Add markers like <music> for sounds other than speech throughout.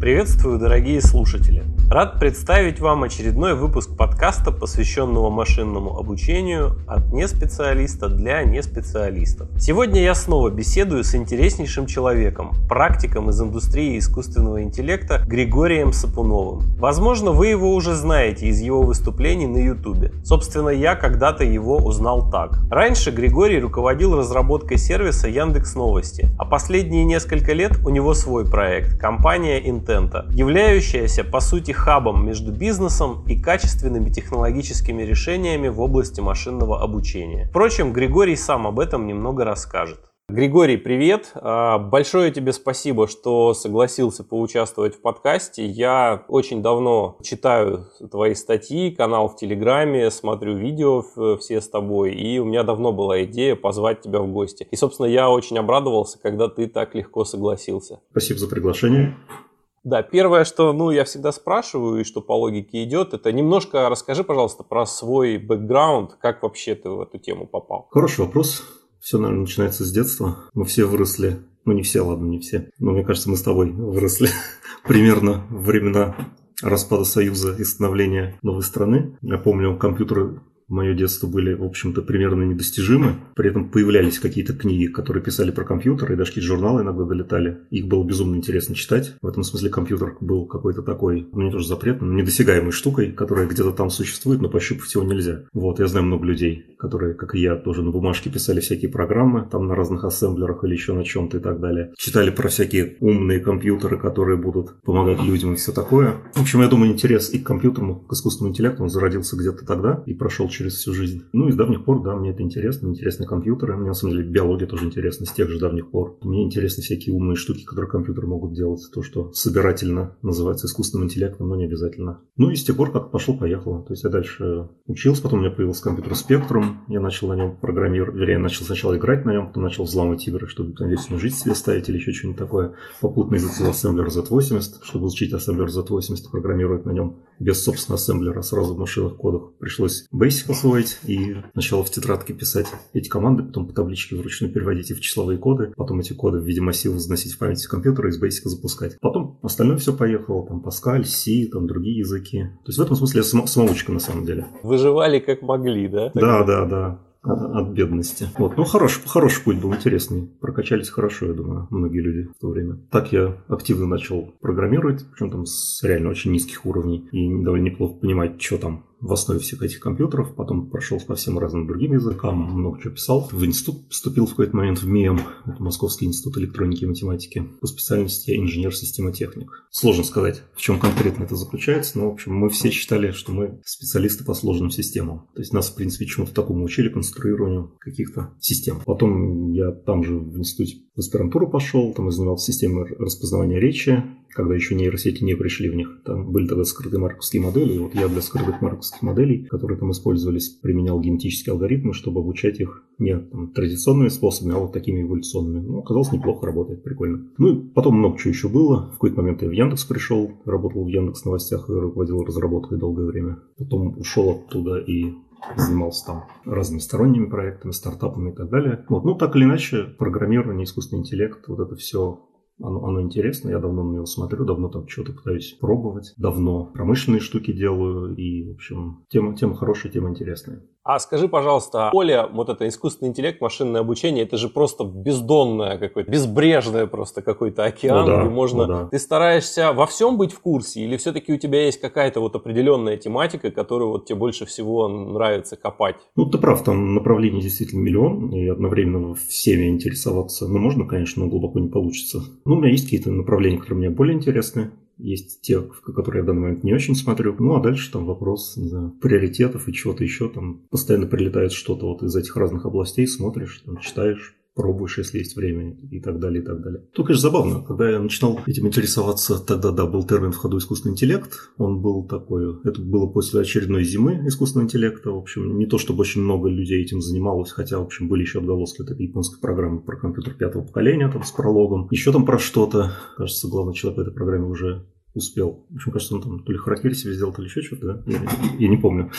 Приветствую, дорогие слушатели! Рад представить вам очередной выпуск подкаста, посвященного машинному обучению от неспециалиста для неспециалистов. Сегодня я снова беседую с интереснейшим человеком, практиком из индустрии искусственного интеллекта Григорием Сапуновым. Возможно, вы его уже знаете из его выступлений на YouTube. Собственно, я когда-то его узнал так. Раньше Григорий руководил разработкой сервиса Яндекс Новости, а последние несколько лет у него свой проект – компания контента, являющаяся по сути хабом между бизнесом и качественными технологическими решениями в области машинного обучения. Впрочем, Григорий сам об этом немного расскажет. Григорий, привет! А, большое тебе спасибо, что согласился поучаствовать в подкасте. Я очень давно читаю твои статьи, канал в Телеграме, смотрю видео все с тобой, и у меня давно была идея позвать тебя в гости. И, собственно, я очень обрадовался, когда ты так легко согласился. Спасибо за приглашение. Да, первое, что ну, я всегда спрашиваю и что по логике идет, это немножко расскажи, пожалуйста, про свой бэкграунд, как вообще ты в эту тему попал. Хороший вопрос. Все, наверное, начинается с детства. Мы все выросли, ну не все, ладно, не все, но мне кажется, мы с тобой выросли <laughs> примерно времена распада Союза и становления новой страны. Я помню, компьютеры мое детство были, в общем-то, примерно недостижимы. При этом появлялись какие-то книги, которые писали про компьютер, и даже какие-то журналы иногда долетали. Их было безумно интересно читать. В этом смысле компьютер был какой-то такой, ну не тоже запретным, недосягаемой штукой, которая где-то там существует, но пощупать его нельзя. Вот, я знаю много людей, которые, как и я, тоже на бумажке писали всякие программы, там на разных ассемблерах или еще на чем-то и так далее. Читали про всякие умные компьютеры, которые будут помогать людям и все такое. В общем, я думаю, интерес и к компьютеру, к искусственному интеллекту, он зародился где-то тогда и прошел через всю жизнь. Ну и с давних пор, да, мне это интересно, интересны компьютеры. Мне на самом деле биология тоже интересна с тех же давних пор. Мне интересны всякие умные штуки, которые компьютеры могут делать. То, что собирательно называется искусственным интеллектом, но не обязательно. Ну и с тех пор как пошел-поехал. То есть я дальше учился, потом у меня появился компьютер Spectrum, я начал на нем программировать, вернее, начал сначала играть на нем, потом начал взламывать игры, чтобы там весь жизнь себе ставить или еще что-нибудь такое. Попутно изучил ассемблер Z80, чтобы изучить ассемблер Z80, программировать на нем без, собственно, ассемблера, сразу в машинных кодах. Пришлось Basic освоить и сначала в тетрадке писать эти команды, потом по табличке вручную переводить их в числовые коды, потом эти коды в виде массива заносить в память компьютера и из Basic запускать. Потом остальное все поехало, там Pascal, C, там другие языки. То есть в этом смысле я сам, самоучка на самом деле. Выживали как могли, да? Да, да, да от бедности. Вот. Ну, хороший, хороший путь был интересный. Прокачались хорошо, я думаю, многие люди в то время. Так я активно начал программировать, причем там с реально очень низких уровней. И довольно неплохо понимать, что там в основе всех этих компьютеров, потом прошел по всем разным другим языкам, много чего писал. В институт поступил в какой-то момент в МИЭМ, это Московский институт электроники и математики, по специальности инженер-системотехник. Сложно сказать, в чем конкретно это заключается, но, в общем, мы все считали, что мы специалисты по сложным системам. То есть нас, в принципе, чему-то такому учили, конструированию каких-то систем. Потом я там же в институте в аспирантуру пошел, там я занимался системой распознавания речи, когда еще нейросети не пришли в них. Там были тогда скрытые марковские модели, и вот я для скрытых марковских моделей, которые там использовались, применял генетические алгоритмы, чтобы обучать их не там, традиционными способами, а вот такими эволюционными. Ну, оказалось, неплохо работает, прикольно. Ну, и потом много чего еще было. В какой-то момент я в Яндекс пришел, работал в Яндекс новостях и руководил разработкой долгое время. Потом ушел оттуда и занимался там разными сторонними проектами, стартапами и так далее. Вот. Ну, так или иначе, программирование, искусственный интеллект, вот это все оно, оно интересно, я давно на него смотрю, давно там что-то пытаюсь пробовать, давно промышленные штуки делаю, и, в общем, тема, тема хорошая, тема интересная. А скажи, пожалуйста, поле, вот это искусственный интеллект, машинное обучение, это же просто бездонное какое-то, безбрежное просто какой-то океан, ну да, где можно... Ну да. Ты стараешься во всем быть в курсе, или все-таки у тебя есть какая-то вот определенная тематика, которую вот тебе больше всего нравится копать? Ну, ты прав, там направлений действительно миллион, и одновременно всеми интересоваться, ну, можно, конечно, но глубоко не получится. Ну, у меня есть какие-то направления, которые мне более интересны. Есть те, которые я в данный момент не очень смотрю. Ну, а дальше там вопрос, не знаю, приоритетов и чего-то еще. Там постоянно прилетает что-то вот из этих разных областей, смотришь, там, читаешь, пробуешь, если есть время и так далее, и так далее. То, конечно, забавно. Когда я начинал этим интересоваться, тогда, да, был термин в ходу искусственный интеллект. Он был такой, это было после очередной зимы искусственного интеллекта. В общем, не то, чтобы очень много людей этим занималось, хотя, в общем, были еще отголоски этой японской программы про компьютер пятого поколения, там, с прологом. Еще там про что-то. Кажется, главный человек в этой программе уже успел. В общем, кажется, он там то ли харакири себе сделал, то ли еще что-то, да? Я, я не помню.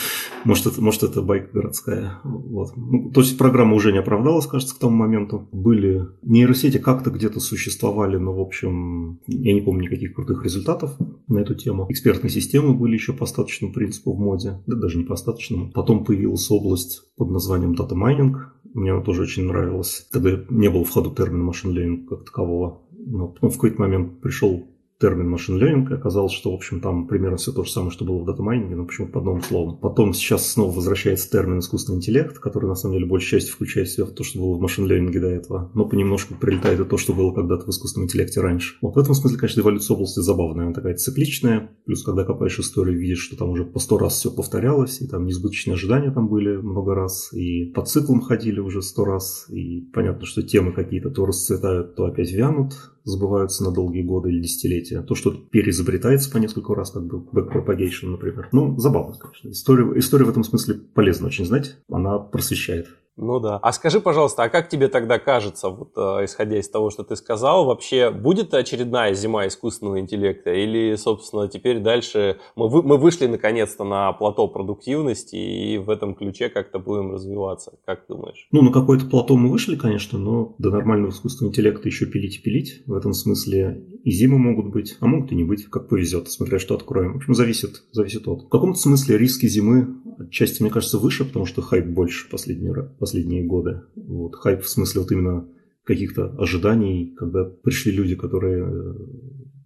Может это, может, это байка городская. Вот. Ну, то есть программа уже не оправдалась, кажется, к тому моменту. Были нейросети как-то где-то существовали, но, в общем, я не помню никаких крутых результатов на эту тему. Экспертные системы были еще по остаточному принципу в моде, да даже не по остаточному. Потом появилась область под названием data mining. Мне она тоже очень нравилась. Тогда не было в ходу термина machine learning как такового. Но потом в какой-то момент пришел термин машин learning, оказалось, что, в общем, там примерно все то же самое, что было в дата-майнинге, но почему-то под новым словом. Потом сейчас снова возвращается термин искусственный интеллект, который, на самом деле, большей частью включает в себя то, что было в машин learning до этого, но понемножку прилетает и то, что было когда-то в искусственном интеллекте раньше. Вот в этом смысле, конечно, эволюция области забавная, она такая цикличная, плюс, когда копаешь историю, видишь, что там уже по сто раз все повторялось, и там несбыточные ожидания там были много раз, и по циклам ходили уже сто раз, и понятно, что темы какие-то то расцветают, то опять вянут, забываются на долгие годы или десятилетия. То, что переизобретается по несколько раз, как бы backpropagation, например. Ну, забавно, конечно. История, история в этом смысле полезна очень знать. Она просвещает. Ну да. А скажи, пожалуйста, а как тебе тогда кажется, вот э, исходя из того, что ты сказал, вообще будет очередная зима искусственного интеллекта? Или, собственно, теперь дальше мы, вы, мы вышли наконец-то на плато продуктивности и в этом ключе как-то будем развиваться? Как думаешь? Ну, на какое-то плато мы вышли, конечно, но до нормального искусственного интеллекта еще пилить и пилить. В этом смысле и зимы могут быть, а могут и не быть, как повезет, смотря что откроем. В общем, зависит, зависит от. В каком-то смысле риски зимы отчасти, мне кажется, выше, потому что хайп больше последние, последние годы. Вот, хайп в смысле вот именно каких-то ожиданий, когда пришли люди, которые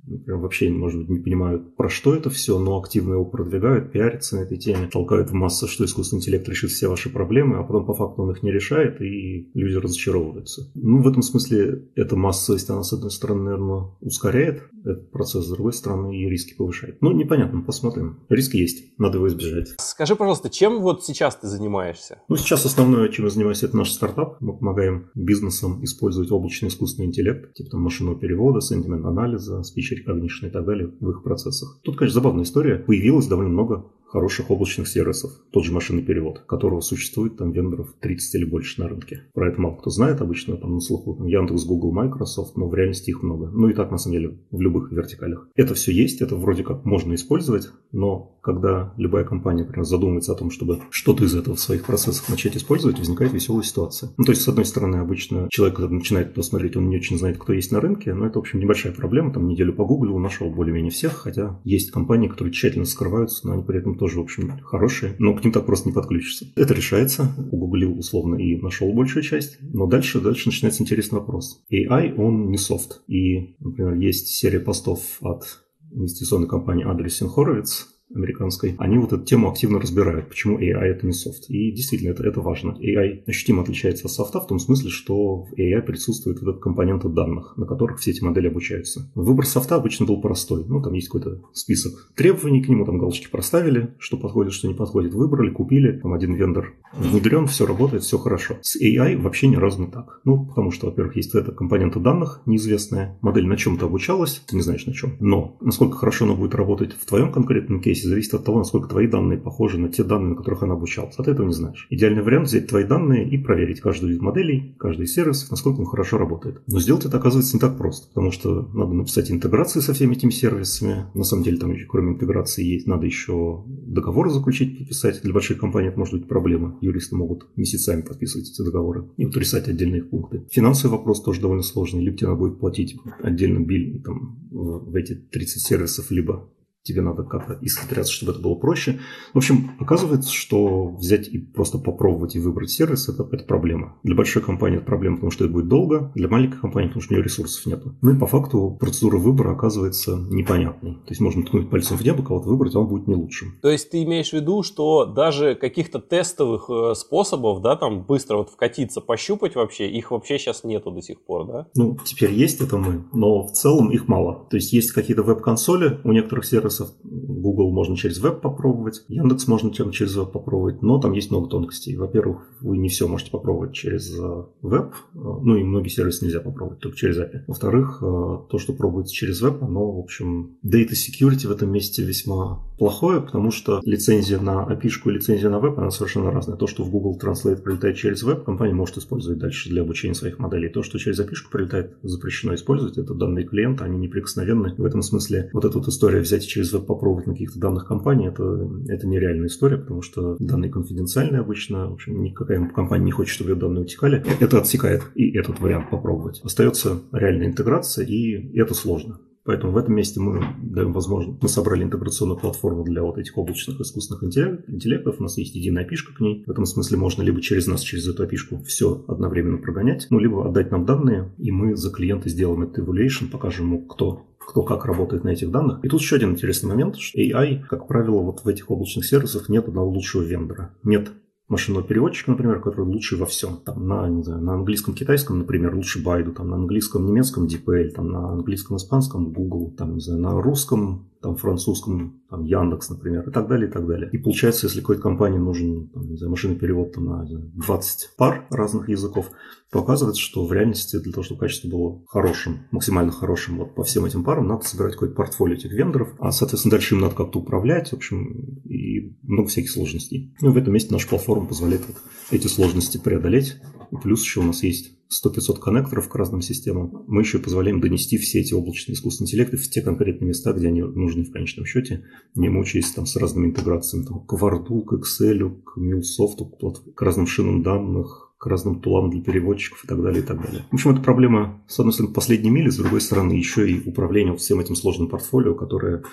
э, например, вообще, может быть, не понимают, про что это все, но активно его продвигают, пиарятся на этой теме, толкают в массу, что искусственный интеллект решит все ваши проблемы, а потом по факту он их не решает, и люди разочаровываются. Ну, в этом смысле эта массовость, она, с одной стороны, наверное, ускоряет этот процесс, с другой стороны, и риски повышает. Ну, непонятно, посмотрим. Риски есть, надо его избежать. Скажи, пожалуйста, чем вот сейчас ты занимаешься? Ну, сейчас основное, чем я занимаюсь, это наш стартап. Мы помогаем бизнесам использовать облачный искусственный интеллект, типа там машинного перевода, сентимент-анализа, спич recognition и так далее в их процессах. Тут, конечно, забавная история. Появилось довольно много хороших облачных сервисов. Тот же машинный перевод, которого существует там вендоров 30 или больше на рынке. Про это мало кто знает обычно, там на слуху там, Яндекс, Google, Microsoft, но в реальности их много. Ну и так, на самом деле, в любых вертикалях. Это все есть, это вроде как можно использовать, но когда любая компания, например, задумывается о том, чтобы что-то из этого в своих процессах начать использовать, возникает веселая ситуация. Ну, то есть, с одной стороны, обычно человек, когда начинает это смотреть, он не очень знает, кто есть на рынке, но это, в общем, небольшая проблема. Там неделю погуглил, нашел более-менее всех, хотя есть компании, которые тщательно скрываются, но они при этом тоже, в общем, хорошие, но к ним так просто не подключишься. Это решается, угуглил условно и нашел большую часть, но дальше, дальше начинается интересный вопрос. AI, он не софт. И, например, есть серия постов от инвестиционной компании Адресин Хоровиц, американской, они вот эту тему активно разбирают, почему AI это не софт. И действительно, это, это важно. AI ощутимо отличается от софта в том смысле, что в AI присутствует этот компонент данных, на которых все эти модели обучаются. Выбор софта обычно был простой. Ну, там есть какой-то список требований к нему, там галочки проставили, что подходит, что не подходит, выбрали, купили, там один вендор внедрен, все работает, все хорошо. С AI вообще ни разу не так. Ну, потому что, во-первых, есть эта компонента данных неизвестная, модель на чем-то обучалась, ты не знаешь на чем. Но насколько хорошо она будет работать в твоем конкретном кейсе, кейсе зависит от того, насколько твои данные похожи на те данные, на которых она обучалась. Ты этого не знаешь. Идеальный вариант взять твои данные и проверить каждую из моделей, каждый сервис, насколько он хорошо работает. Но сделать это оказывается не так просто, потому что надо написать интеграции со всеми этими сервисами. На самом деле там еще, кроме интеграции есть, надо еще договор заключить, подписать. Для больших компаний это может быть проблема. Юристы могут месяцами подписывать эти договоры и вот отдельные пункты. Финансовый вопрос тоже довольно сложный. Либо тебе надо будет платить отдельно биль там, в эти 30 сервисов, либо тебе надо как-то исхитряться, чтобы это было проще. В общем, оказывается, что взять и просто попробовать и выбрать сервис это, это проблема. Для большой компании это проблема, потому что это будет долго, для маленькой компании, потому что у нее ресурсов нет. Ну и по факту процедура выбора оказывается непонятной. То есть можно ткнуть пальцем в небо, кого-то выбрать, а он будет не лучшим. То есть ты имеешь в виду, что даже каких-то тестовых э, способов, да, там быстро вот вкатиться, пощупать вообще, их вообще сейчас нету до сих пор, да? Ну, теперь есть это мы, но в целом их мало. То есть есть какие-то веб-консоли у некоторых сервисов, сервисов, Google можно через веб попробовать, Яндекс можно чем через веб попробовать, но там есть много тонкостей. Во-первых, вы не все можете попробовать через э, веб, э, ну и многие сервисы нельзя попробовать только через API. Во-вторых, то, что пробуется через веб, оно, в общем, data security в этом месте весьма плохое, потому что лицензия на API и лицензия на веб, она совершенно разная. То, что в Google Translate прилетает через веб, компания может использовать дальше для обучения своих моделей. То, что через API прилетает, запрещено использовать. Это данные клиента, они неприкосновенны. В этом смысле вот эта вот история взять и через веб попробовать на каких-то данных компаний, это, это нереальная история, потому что данные конфиденциальные обычно. В общем, никакая компания не хочет, чтобы ее данные утекали. Это отсекает и этот вариант попробовать. Остается реальная интеграция, и это сложно. Поэтому в этом месте мы даем возможность. Мы собрали интеграционную платформу для вот этих облачных искусственных интеллектов. У нас есть единая пишка к ней. В этом смысле можно либо через нас, через эту пишку все одновременно прогонять, ну, либо отдать нам данные, и мы за клиента сделаем этот evaluation, покажем ему, кто кто как работает на этих данных. И тут еще один интересный момент, что AI, как правило, вот в этих облачных сервисах нет одного лучшего вендора. Нет машинного переводчика, например, который лучше во всем. Там, на, не знаю, на английском, китайском, например, лучше Байду, там, на английском, немецком DeepL, там, на английском, испанском Google, там, не знаю, на русском, там, французском, там, Яндекс, например, и так далее, и так далее. И получается, если какой-то компании нужен, там, не знаю, машинный перевод там, на 20 пар разных языков, то оказывается, что в реальности для того, чтобы качество было хорошим, максимально хорошим вот по всем этим парам, надо собирать какое-то портфолио этих вендоров, а, соответственно, дальше им надо как-то управлять, в общем, и много всяких сложностей. Ну, в этом месте наша платформа позволяет вот эти сложности преодолеть. И плюс еще у нас есть 100-500 коннекторов к разным системам. Мы еще позволяем донести все эти облачные искусственные интеллекты в те конкретные места, где они нужны в конечном счете, не мучаясь там с разными интеграциями, там, к Word, к Excel, к MuleSoft, к разным шинам данных, к разным тулам для переводчиков и так далее, и так далее. В общем, это проблема, с одной стороны, последней мили, с другой стороны, еще и управление всем этим сложным портфолио, которое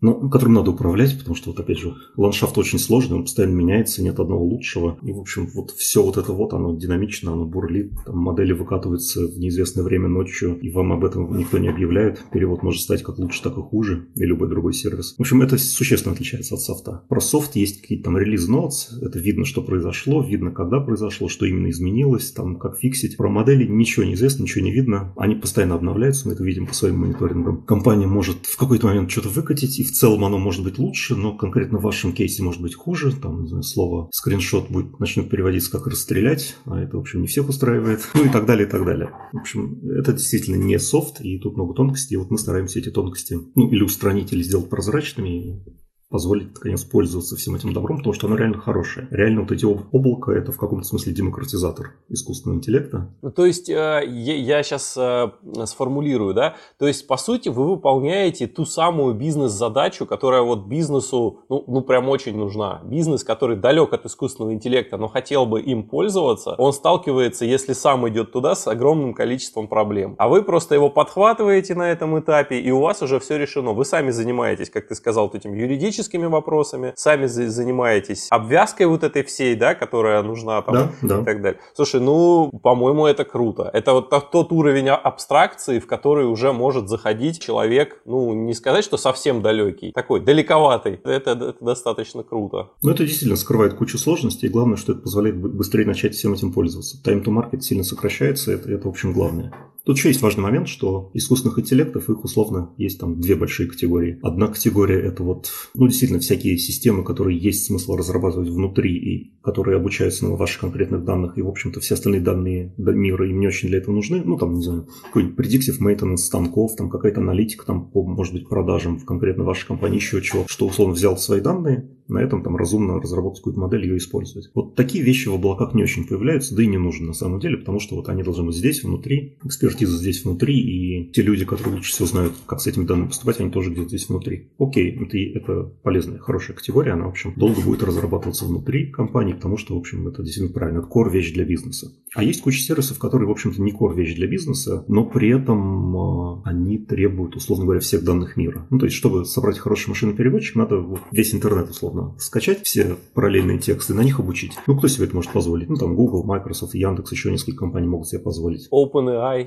ну, которым надо управлять, потому что, вот опять же, ландшафт очень сложный, он постоянно меняется, нет одного лучшего. И, в общем, вот все вот это вот, оно динамично, оно бурлит, там модели выкатываются в неизвестное время ночью, и вам об этом никто не объявляет. Перевод может стать как лучше, так и хуже, и любой другой сервис. В общем, это существенно отличается от софта. Про софт есть какие-то там релиз ноутс, это видно, что произошло, видно, когда произошло, что именно изменилось, там, как фиксить. Про модели ничего не известно, ничего не видно. Они постоянно обновляются, мы это видим по своим мониторингам. Компания может в какой-то момент что-то выкатить, и в целом оно может быть лучше, но конкретно в вашем кейсе может быть хуже. Там, знаю, слово скриншот будет, начнет переводиться как расстрелять, а это, в общем, не всех устраивает. <laughs> Ну и так далее, и так далее. В общем, это действительно не софт, и тут много тонкостей. И вот мы стараемся эти тонкости, ну, или устранить, или сделать прозрачными, позволить, наконец, пользоваться всем этим добром, потому что оно реально хорошее. Реально вот эти облака – это в каком-то смысле демократизатор искусственного интеллекта. Ну, то есть, э, я сейчас э, сформулирую, да, то есть, по сути, вы выполняете ту самую бизнес-задачу, которая вот бизнесу, ну, ну, прям очень нужна. Бизнес, который далек от искусственного интеллекта, но хотел бы им пользоваться, он сталкивается, если сам идет туда, с огромным количеством проблем. А вы просто его подхватываете на этом этапе, и у вас уже все решено. Вы сами занимаетесь, как ты сказал, вот этим юридическим техническими вопросами, сами занимаетесь обвязкой вот этой всей, да, которая нужна там да, и да. так далее. Слушай, ну, по-моему, это круто. Это вот тот уровень абстракции, в который уже может заходить человек, ну, не сказать, что совсем далекий, такой далековатый. Это, это достаточно круто. Ну, это действительно скрывает кучу сложностей, и главное, что это позволяет быстрее начать всем этим пользоваться. Time to market сильно сокращается, это, это в общем, главное. Тут еще есть важный момент, что искусственных интеллектов, их условно есть там две большие категории. Одна категория это вот, ну, действительно, всякие системы, которые есть смысл разрабатывать внутри и которые обучаются на ваших конкретных данных, и, в общем-то, все остальные данные мира им не очень для этого нужны. Ну, там, не знаю, какой-нибудь predictive maintenance станков, там какая-то аналитика, там, по, может быть, продажам в конкретно вашей компании, еще чего, что, условно, взял свои данные, на этом там разумно разработать какую-то модель ее использовать. Вот такие вещи в облаках не очень появляются, да и не нужны на самом деле, потому что вот они должны быть здесь, внутри, экспертиза здесь внутри, и те люди, которые лучше всего знают, как с этими данными поступать, они тоже где-то здесь внутри. Окей, это, это полезная, хорошая категория, она, в общем, долго будет разрабатываться внутри компании, потому что, в общем, это действительно правильно, это core вещь для бизнеса. А есть куча сервисов, которые, в общем-то, не core вещь для бизнеса, но при этом э, они требуют, условно говоря, всех данных мира. Ну, то есть, чтобы собрать хороший машинный переводчик, надо весь интернет, условно, скачать все параллельные тексты, на них обучить. Ну, кто себе это может позволить? Ну, там Google, Microsoft, Яндекс, еще несколько компаний могут себе позволить. OpenAI. OpenAI,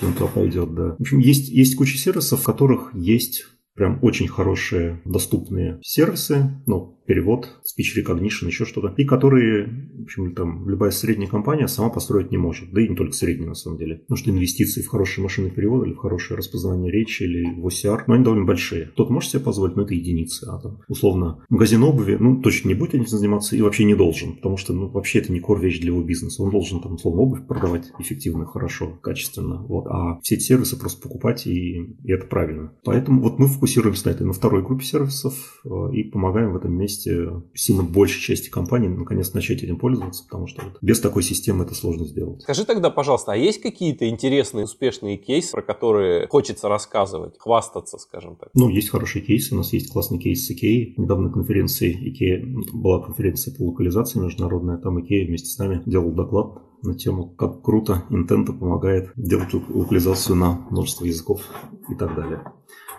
там туда пойдет, да. В общем, есть, есть куча сервисов, в которых есть прям очень хорошие доступные сервисы, ну, перевод, speech recognition, еще что-то, и которые, в общем, там, любая средняя компания сама построить не может, да и не только средняя, на самом деле. Потому что инвестиции в хорошие машины перевода или в хорошее распознавание речи или в OCR, ну, они довольно большие. Тот может себе позволить, но это единицы, а там, условно, магазин обуви, ну, точно не будет этим заниматься и вообще не должен, потому что, ну, вообще это не core вещь для его бизнеса. Он должен, там, условно, обувь продавать эффективно, хорошо, качественно, вот, а все эти сервисы просто покупать, и, и это правильно. Поэтому вот мы фокусируемся на этой, на второй группе сервисов э, и помогаем в этом месте месте сильно большей части компаний наконец начать этим пользоваться, потому что вот без такой системы это сложно сделать. Скажи тогда, пожалуйста, а есть какие-то интересные, успешные кейсы, про которые хочется рассказывать, хвастаться, скажем так? Ну, есть хорошие кейсы. У нас есть классный кейс с IKEA. Недавно конференции IKEA была конференция по локализации международная. Там IKEA вместе с нами делал доклад на тему, как круто Intento помогает делать локализацию на множество языков и так далее.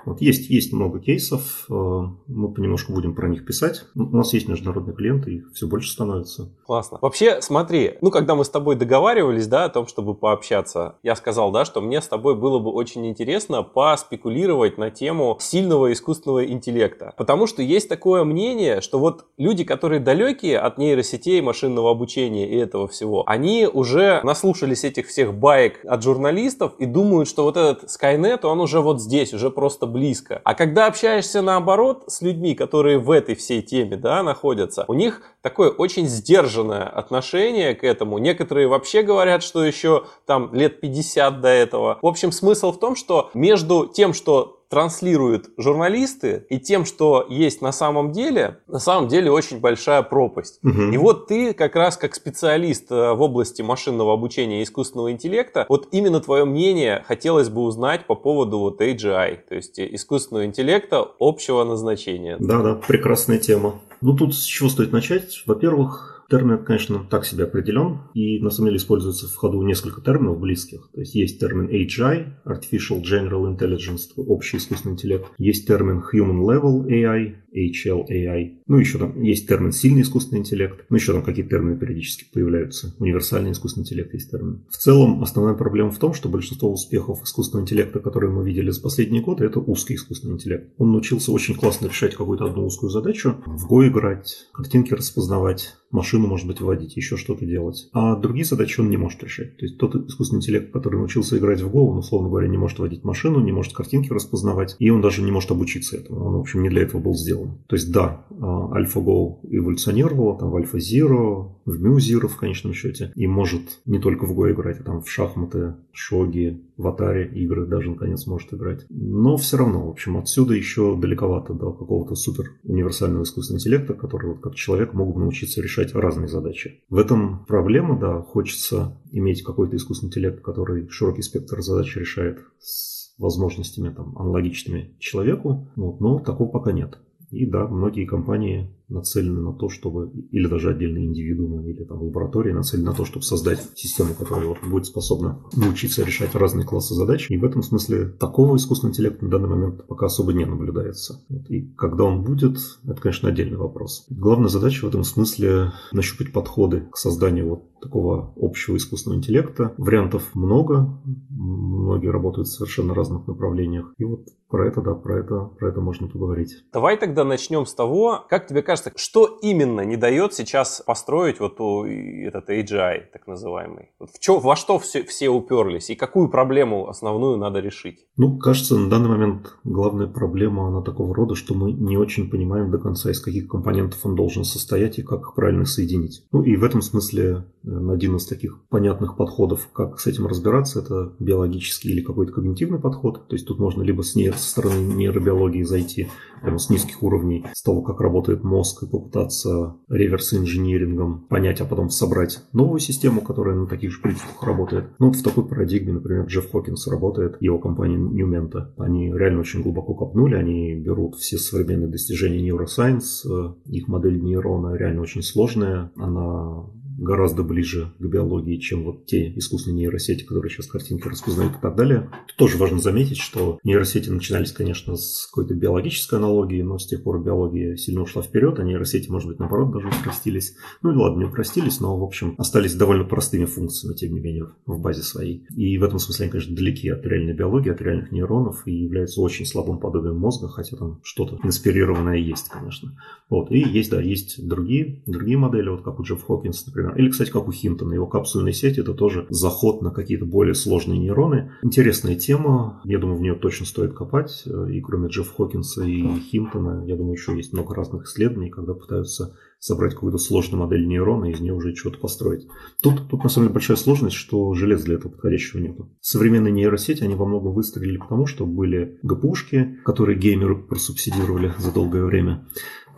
Вот есть, есть много кейсов, э, мы понемножку будем про них писать. У нас есть международные клиенты, их все больше становится. Классно. Вообще, смотри, ну, когда мы с тобой договаривались, да, о том, чтобы пообщаться, я сказал, да, что мне с тобой было бы очень интересно поспекулировать на тему сильного искусственного интеллекта. Потому что есть такое мнение, что вот люди, которые далекие от нейросетей, машинного обучения и этого всего, они уже наслушались этих всех баек от журналистов и думают, что вот этот Skynet, он уже вот здесь, уже просто близко. А когда общаешься наоборот с людьми, которые в этой всей теме да, находятся, у них такое очень сдержанное отношение к этому. Некоторые вообще говорят, что еще там лет 50 до этого. В общем, смысл в том, что между тем, что транслируют журналисты и тем, что есть на самом деле, на самом деле очень большая пропасть. Угу. И вот ты как раз как специалист э, в области машинного обучения и искусственного интеллекта, вот именно твое мнение хотелось бы узнать по поводу вот AGI, то есть искусственного интеллекта общего назначения. Да-да, прекрасная тема. Ну тут с чего стоит начать? Во-первых, Термин, конечно, так себе определен, и на самом деле используется в ходу несколько терминов близких. То есть есть термин AGI, Artificial General Intelligence, общий искусственный интеллект. Есть термин Human Level AI, HLAI. Ну, еще там есть термин сильный искусственный интеллект. Ну, еще там какие-то термины периодически появляются. Универсальный искусственный интеллект есть термин. В целом, основная проблема в том, что большинство успехов искусственного интеллекта, которые мы видели за последние годы, это узкий искусственный интеллект. Он научился очень классно решать какую-то одну узкую задачу, в Go играть, картинки распознавать, машину, может быть, вводить, еще что-то делать. А другие задачи он не может решать. То есть тот искусственный интеллект, который научился играть в Go, он, условно говоря, не может водить машину, не может картинки распознавать, и он даже не может обучиться этому. Он, в общем, не для этого был сделан. То есть, да, а, AlphaGo эволюционировала, там в AlphaZero, в MuZero в конечном счете, и может не только в Go играть, а там в шахматы, шоги, в Atari игры даже наконец может играть. Но все равно, в общем, отсюда еще далековато до какого-то супер универсального искусственного интеллекта, который вот как человек мог бы научиться решать разные задачи. В этом проблема, да, хочется иметь какой-то искусственный интеллект, который широкий спектр задач решает с возможностями там, аналогичными человеку, вот, но такого пока нет. И да, многие компании нацелены на то, чтобы, или даже отдельные индивидуумы, или там лаборатории нацелены на то, чтобы создать систему, которая вот будет способна научиться решать разные классы задач. И в этом смысле такого искусственного интеллекта на данный момент пока особо не наблюдается. И когда он будет, это, конечно, отдельный вопрос. Главная задача в этом смысле нащупать подходы к созданию вот такого общего искусственного интеллекта. Вариантов много, многие работают в совершенно разных направлениях. И вот про это, да, про это, про это можно поговорить. Давай тогда начнем с того, как тебе кажется, кажется, что именно не дает сейчас построить вот этот AGI, так называемый? Вот в чё, во что все, все уперлись и какую проблему основную надо решить? Ну, кажется, на данный момент главная проблема, она такого рода, что мы не очень понимаем до конца, из каких компонентов он должен состоять и как их правильно соединить. Ну и в этом смысле один из таких понятных подходов, как с этим разбираться, это биологический или какой-то когнитивный подход. То есть тут можно либо с ней, со стороны нейробиологии зайти, прямо с низких уровней, с того, как работает мозг, и попытаться реверс-инжинирингом понять, а потом собрать новую систему, которая на таких же принципах работает. Ну вот в такой парадигме, например, Джефф Хокинс работает, его компания Newmenta. Они реально очень глубоко копнули, они берут все современные достижения Neuroscience, их модель нейрона реально очень сложная, она гораздо ближе к биологии, чем вот те искусственные нейросети, которые сейчас картинки распознают и так далее. Тут тоже важно заметить, что нейросети начинались, конечно, с какой-то биологической аналогии, но с тех пор биология сильно ушла вперед, а нейросети, может быть, наоборот, даже упростились. Ну и ладно, не упростились, но, в общем, остались довольно простыми функциями, тем не менее, в базе своей. И в этом смысле они, конечно, далеки от реальной биологии, от реальных нейронов и являются очень слабым подобием мозга, хотя там что-то инспирированное есть, конечно. Вот. И есть, да, есть другие, другие модели, вот как у Джефф Хокинс, например. Или, кстати, как у Хинтона. Его капсульная сеть – это тоже заход на какие-то более сложные нейроны. Интересная тема. Я думаю, в нее точно стоит копать. И кроме Джеффа Хокинса и Хинтона, я думаю, еще есть много разных исследований, когда пытаются собрать какую-то сложную модель нейрона и из нее уже что-то построить. Тут, тут на самом деле большая сложность, что железа для этого подходящего нет. Современные нейросети, они во многом выстрелили потому, что были ГПУшки, которые геймеры просубсидировали за долгое время.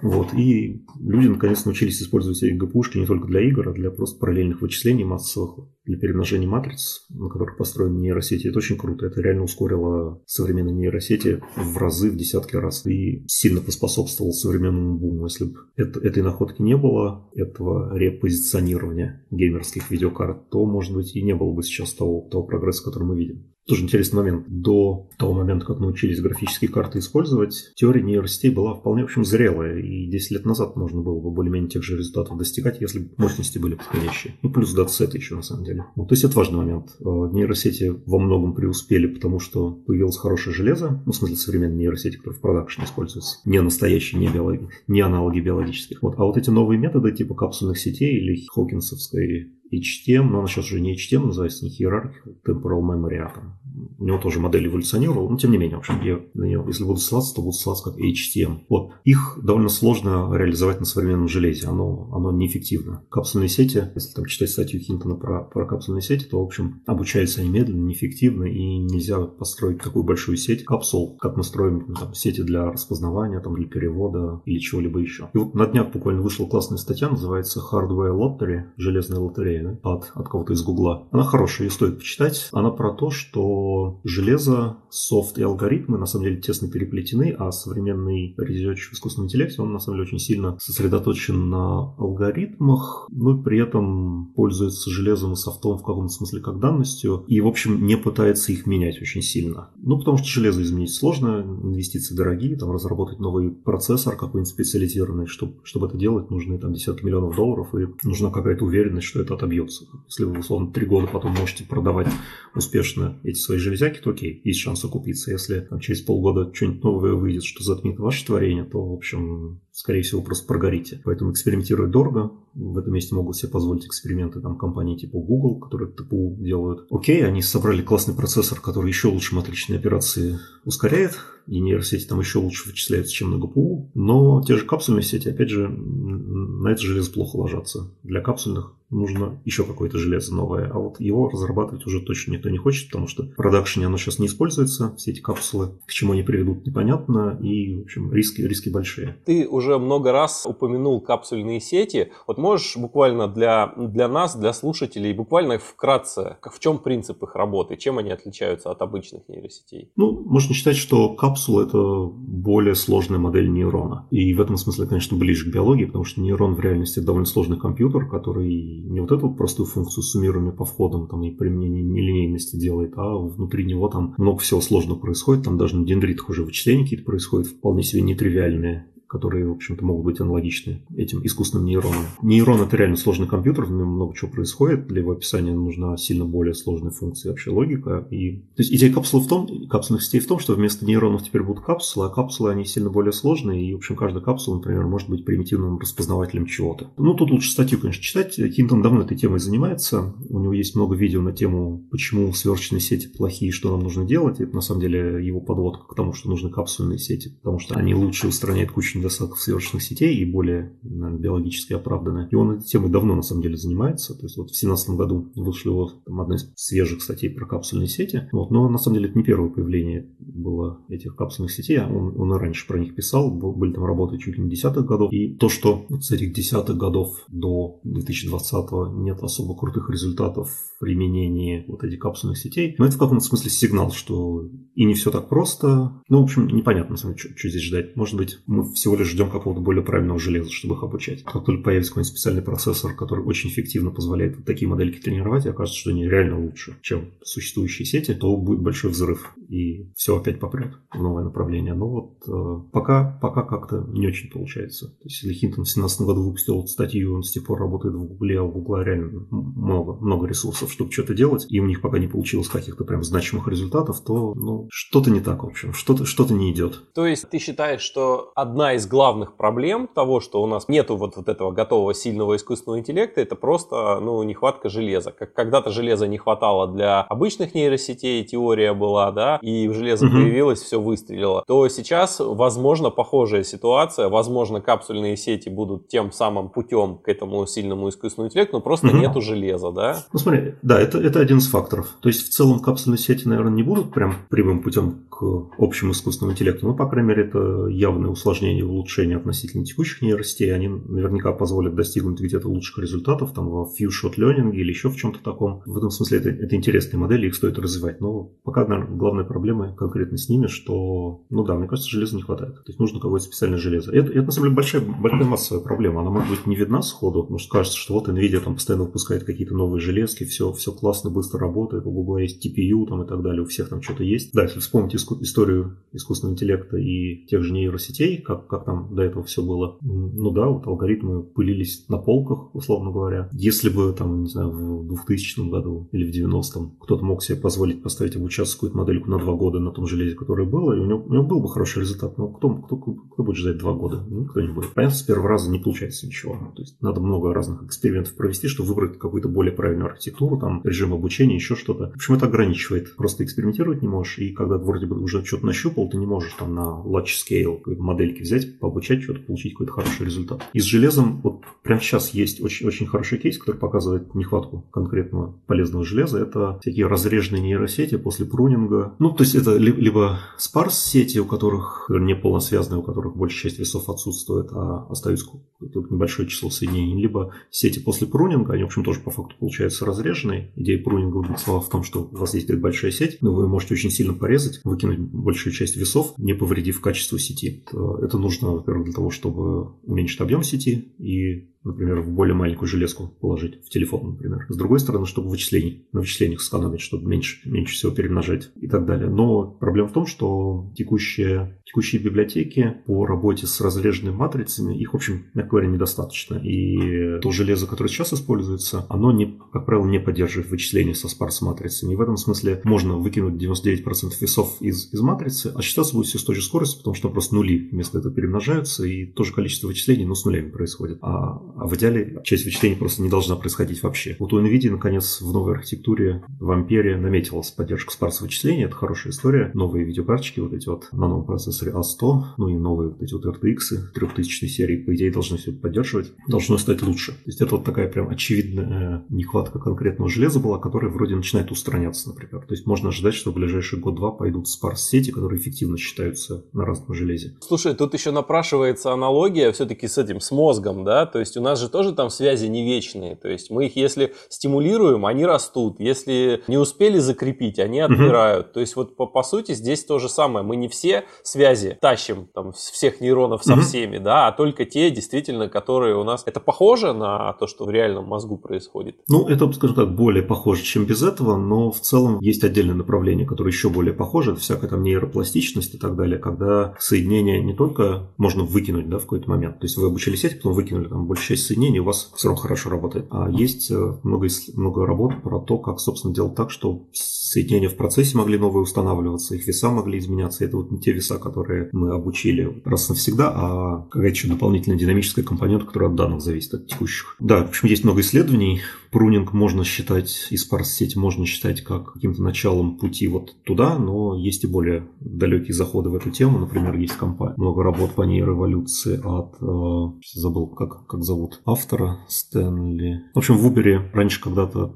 Вот. И люди наконец научились использовать эти ГПУшки не только для игр, а для просто параллельных вычислений массовых, для перемножения матриц, на которых построены нейросети. Это очень круто. Это реально ускорило современные нейросети в разы, в десятки раз. И сильно поспособствовало современному буму. Если бы это, этой находки не было, этого репозиционирования геймерских видеокарт, то, может быть, и не было бы сейчас того, того прогресса, который мы видим. Тоже интересный момент. До того момента, как научились графические карты использовать, теория нейросетей была вполне, в общем, зрелая. И 10 лет назад можно было бы более-менее тех же результатов достигать, если бы мощности были подходящие. Ну, плюс датасеты еще, на самом деле. Вот, то есть это важный момент. Э, нейросети во многом преуспели, потому что появилось хорошее железо, ну, в смысле современные нейросети, которые в продакшене используются. Не настоящие, не, биологи, не аналоги биологических. Вот. А вот эти новые методы, типа капсульных сетей или хокинсовской HTM, но она сейчас уже не HTM называется, не Hierarchy, Temporal Memory, там у него тоже модель эволюционировала, но тем не менее, в общем, я на нее, если буду ссылаться, то буду ссылаться как HTM. Вот. Их довольно сложно реализовать на современном железе, оно, оно неэффективно. Капсульные сети, если там читать статью Хинтона про, про капсульные сети, то, в общем, обучаются они медленно, неэффективно, и нельзя построить такую большую сеть капсул, как мы строим ну, там, сети для распознавания, там, для перевода или чего-либо еще. И вот на днях буквально вышла классная статья, называется Hardware Lottery, железная лотерея, да, от, от кого-то из Гугла. Она хорошая, ее стоит почитать. Она про то, что железо, софт и алгоритмы на самом деле тесно переплетены, а современный research в искусственном интеллекте, он на самом деле очень сильно сосредоточен на алгоритмах, но при этом пользуется железом и софтом в каком-то смысле как данностью, и, в общем, не пытается их менять очень сильно. Ну, потому что железо изменить сложно, инвестиции дорогие, там разработать новый процессор какой-нибудь специализированный, чтобы, чтобы это делать, нужны там десятки миллионов долларов, и нужна какая-то уверенность, что это отобьется. Если вы, условно, три года потом можете продавать успешно эти свои железяки, то окей, есть шанс окупиться. Если там, через полгода что-нибудь новое выйдет, что затмит ваше творение, то, в общем, скорее всего, просто прогорите. Поэтому экспериментировать дорого. В этом месте могут себе позволить эксперименты там компании типа Google, которые ТПУ делают. Окей, они собрали классный процессор, который еще лучше матричные операции ускоряет, и нейросети там еще лучше вычисляются, чем на ГПУ. Но те же капсульные сети, опять же, на это железо плохо ложатся. Для капсульных нужно еще какое-то железо новое. А вот его разрабатывать уже точно никто не хочет, потому что в продакшене оно сейчас не используется, все эти капсулы. К чему они приведут, непонятно. И, в общем, риски, риски большие. Ты уже много раз упомянул капсульные сети. Вот можешь буквально для, для нас, для слушателей, буквально вкратце, в чем принцип их работы, чем они отличаются от обычных нейросетей? Ну, можно считать, что капсула – это более сложная модель нейрона. И в этом смысле, конечно, ближе к биологии, потому что нейрон в реальности довольно сложный компьютер, который не вот эту простую функцию суммирования по входам там, и применения нелинейности делает, а внутри него там много всего сложного происходит, там даже на дендритах уже вычисления какие-то происходят вполне себе нетривиальные которые, в общем-то, могут быть аналогичны этим искусственным нейронам. Нейрон – это реально сложный компьютер, в нем много чего происходит. Для его описания нужна сильно более сложная функция, вообще логика. И... То есть идея капсулы в том, капсульных сетей в том, что вместо нейронов теперь будут капсулы, а капсулы, они сильно более сложные, и, в общем, каждая капсула, например, может быть примитивным распознавателем чего-то. Ну, тут лучше статью, конечно, читать. Хинтон давно этой темой занимается. У него есть много видео на тему, почему сверочные сети плохие, что нам нужно делать. Это, на самом деле, его подводка к тому, что нужны капсульные сети, потому что они лучше устраняют кучу недостатков сверочных сетей и более наверное, биологически оправданные. И он этой темой давно на самом деле занимается. То есть вот в 2017 году вышли его там, одна из свежих статей про капсульные сети. Вот. Но на самом деле это не первое появление было этих капсульных сетей. Он, он и раньше про них писал. Были там работы чуть ли не десятых годов. И то, что вот с этих десятых годов до 2020 нет особо крутых результатов применении вот этих капсульных сетей, но это в каком-то смысле сигнал, что и не все так просто. Ну, в общем, непонятно, на самом деле, что, здесь ждать. Может быть, мы всего всего лишь ждем какого-то более правильного железа, чтобы их обучать. Как только появится какой-нибудь специальный процессор, который очень эффективно позволяет вот такие модельки тренировать, и окажется, что они реально лучше, чем существующие сети, то будет большой взрыв, и все опять попрет в новое направление. Но вот э, пока, пока как-то не очень получается. То есть, если Хинтон в 2017 году выпустил статью, он с тех пор работает в Гугле, а у Гугла реально много, много ресурсов, чтобы что-то делать, и у них пока не получилось каких-то прям значимых результатов, то ну, что-то не так, в общем, что-то что не идет. То есть ты считаешь, что одна из главных проблем того, что у нас нету вот, вот этого готового сильного искусственного интеллекта, это просто ну, нехватка железа. Как когда-то железа не хватало для обычных нейросетей, теория была, да, и железо угу. появилось, все выстрелило, то сейчас, возможно, похожая ситуация, возможно, капсульные сети будут тем самым путем к этому сильному искусственному интеллекту, но просто угу. нету железа, да? Ну смотри, да, это, это один из факторов. То есть в целом капсульные сети, наверное, не будут прям прямым путем к общему искусственному интеллекту, но, по крайней мере, это явное усложнение улучшение относительно текущих нейросетей. Они наверняка позволят достигнуть где-то лучших результатов, там, в few shot learning или еще в чем-то таком. В этом смысле это, это интересные модели, их стоит развивать. Но пока, наверное, главная проблема конкретно с ними, что, ну да, мне кажется, железа не хватает. То есть нужно какое-то специальное железо. Это, это на самом деле, большая, большая массовая проблема. Она может быть не видна сходу, потому что кажется, что вот NVIDIA там постоянно выпускает какие-то новые железки, все, все классно, быстро работает, у Google есть TPU там и так далее, у всех там что-то есть. Да, если вспомнить иску- историю искусственного интеллекта и тех же нейросетей, как, как там до этого все было, ну да, вот алгоритмы пылились на полках, условно говоря. Если бы там, не знаю, в 2000 году или в 90-м кто-то мог себе позволить поставить обучаться какую-то модельку на два года на том железе, которое было, и у него, у него был бы хороший результат, но кто, кто, кто будет ждать два года? Никто не будет. Понятно, с первого раза не получается ничего. То есть надо много разных экспериментов провести, чтобы выбрать какую-то более правильную архитектуру, там, режим обучения, еще что-то. В общем, это ограничивает. Просто экспериментировать не можешь, и когда вроде бы уже что-то нащупал, ты не можешь там на large scale модельки взять, пообучать что-то, получить какой-то хороший результат. И с железом вот прямо сейчас есть очень, очень хороший кейс, который показывает нехватку конкретного полезного железа. Это всякие разреженные нейросети после прунинга. Ну, то есть это либо спарс сети, у которых не полносвязанные, у которых большая часть весов отсутствует, а остаются небольшое число соединений, либо сети после прунинга, они, в общем, тоже по факту получаются разреженные. Идея прунинга была в том, что у вас есть большая сеть, но вы можете очень сильно порезать, выкинуть большую часть весов, не повредив качество сети. Это нужно, во-первых, для того, чтобы уменьшить объем сети и например, в более маленькую железку положить, в телефон, например. С другой стороны, чтобы вычислений, на вычислениях сэкономить, чтобы меньше, меньше всего перемножать и так далее. Но проблема в том, что текущие, текущие библиотеки по работе с разреженными матрицами, их, в общем, мягко говоря, недостаточно. И то железо, которое сейчас используется, оно, не, как правило, не поддерживает вычисления со спарс-матрицами. И в этом смысле можно выкинуть 99% весов из, из матрицы, а считаться будет все с той же скоростью, потому что просто нули вместо этого перемножаются, и то же количество вычислений, но с нулями происходит. А а в идеале часть вычислений просто не должна происходить вообще. Вот у NVIDIA, наконец, в новой архитектуре в Ампере наметилась поддержка спарса вычислений. Это хорошая история. Новые видеокарточки, вот эти вот на новом процессоре A100, ну и новые вот эти вот RTX 3000 серии, по идее, должны все это поддерживать. Должно стать лучше. То есть это вот такая прям очевидная нехватка конкретного железа была, которая вроде начинает устраняться, например. То есть можно ожидать, что в ближайший год-два пойдут спарс-сети, которые эффективно считаются на разном железе. Слушай, тут еще напрашивается аналогия все-таки с этим, с мозгом, да? То есть у нас же тоже там связи не вечные. То есть мы их, если стимулируем, они растут. Если не успели закрепить, они отмирают. Угу. То есть вот по, по сути здесь то же самое. Мы не все связи тащим там всех нейронов со угу. всеми, да, а только те действительно, которые у нас... Это похоже на то, что в реальном мозгу происходит? Ну, это, скажем так, более похоже, чем без этого, но в целом есть отдельное направление, которое еще более похоже. Это всякая там нейропластичность и так далее, когда соединение не только можно выкинуть, да, в какой-то момент. То есть вы обучили сеть, потом выкинули там большую часть соединений у вас все равно хорошо работает. А есть э, много, много работ про то, как, собственно, делать так, чтобы соединения в процессе могли новые устанавливаться, их веса могли изменяться. Это вот не те веса, которые мы обучили раз навсегда, а какая-то еще дополнительная динамическая компонента, которая от данных зависит, от текущих. Да, в общем, есть много исследований. Прунинг можно считать, и спарс-сеть можно считать как каким-то началом пути вот туда, но есть и более далекие заходы в эту тему. Например, есть компания, много работ по нейроэволюции от, э, забыл, как, как зовут, автора Стэнли. В общем, в Uber раньше когда-то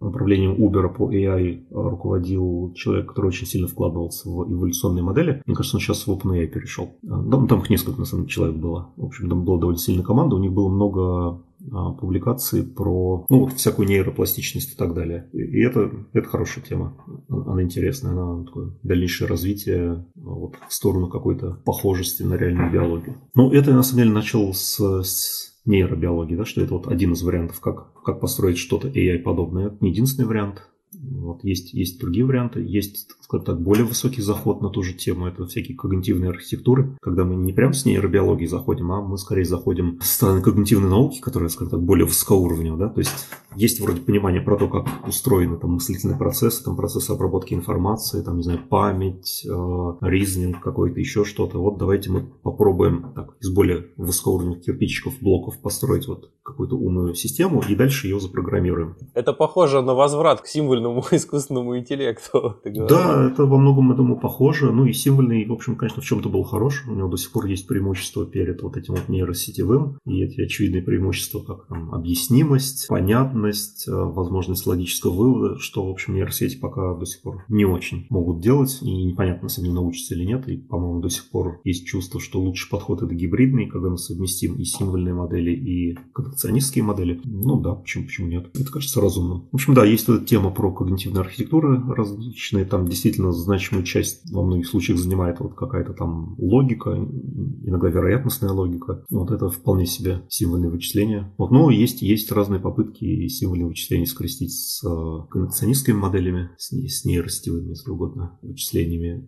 направлением Uber по AI руководил человек, который очень сильно вкладывался в эволюционные модели. Мне кажется, он сейчас в OpenAI перешел. Там, там их несколько, на самом деле, человек было. В общем, там была довольно сильная команда. У них было много публикации про ну, вот, всякую нейропластичность и так далее. И это, это хорошая тема. Она интересная, она такое дальнейшее развитие а, вот, в сторону какой-то похожести на реальную биологию. Ну, это я на самом деле начал с, с нейробиологии, да, что это вот один из вариантов, как, как построить что-то AI-подобное. Это не единственный вариант. Вот есть, есть другие варианты, есть, скажем так, более высокий заход на ту же тему, это всякие когнитивные архитектуры, когда мы не прям с нейробиологией заходим, а мы скорее заходим с стороны когнитивной науки, которая, скажем так, более высокоуровневая, да, то есть есть вроде понимание про то, как устроены там мыслительные процессы, там процессы обработки информации, там, не знаю, память, э, какой-то, еще что-то. Вот давайте мы попробуем так, из более высокоуровневых кирпичиков, блоков построить вот какую-то умную систему и дальше ее запрограммируем. Это похоже на возврат к символьному <laughs> искусственному интеллекту. Да, это во многом, я думаю, похоже. Ну и символьный, в общем, конечно, в чем-то был хорош. У него до сих пор есть преимущество перед вот этим вот нейросетевым. И эти очевидные преимущества, как там объяснимость, понятность, э, возможность логического вывода, что, в общем, нейросети пока до сих пор не очень могут делать. И непонятно, самом деле, научатся или нет. И, по-моему, до сих пор есть чувство, что лучший подход это гибридный, когда мы совместим и символьные модели, и контакционистские модели. Ну да, почему, почему нет? Это кажется разумным. В общем, да, есть эта тема про когнитивные архитектуры различные. Там действительно значимую часть во многих случаях занимает вот какая-то там логика, иногда вероятностная логика. Вот это вполне себе символьные вычисления. Вот, но есть, есть разные попытки и символьные вычисления скрестить с э, коннекционистскими моделями, с, с нейросетевыми, если угодно, вычислениями.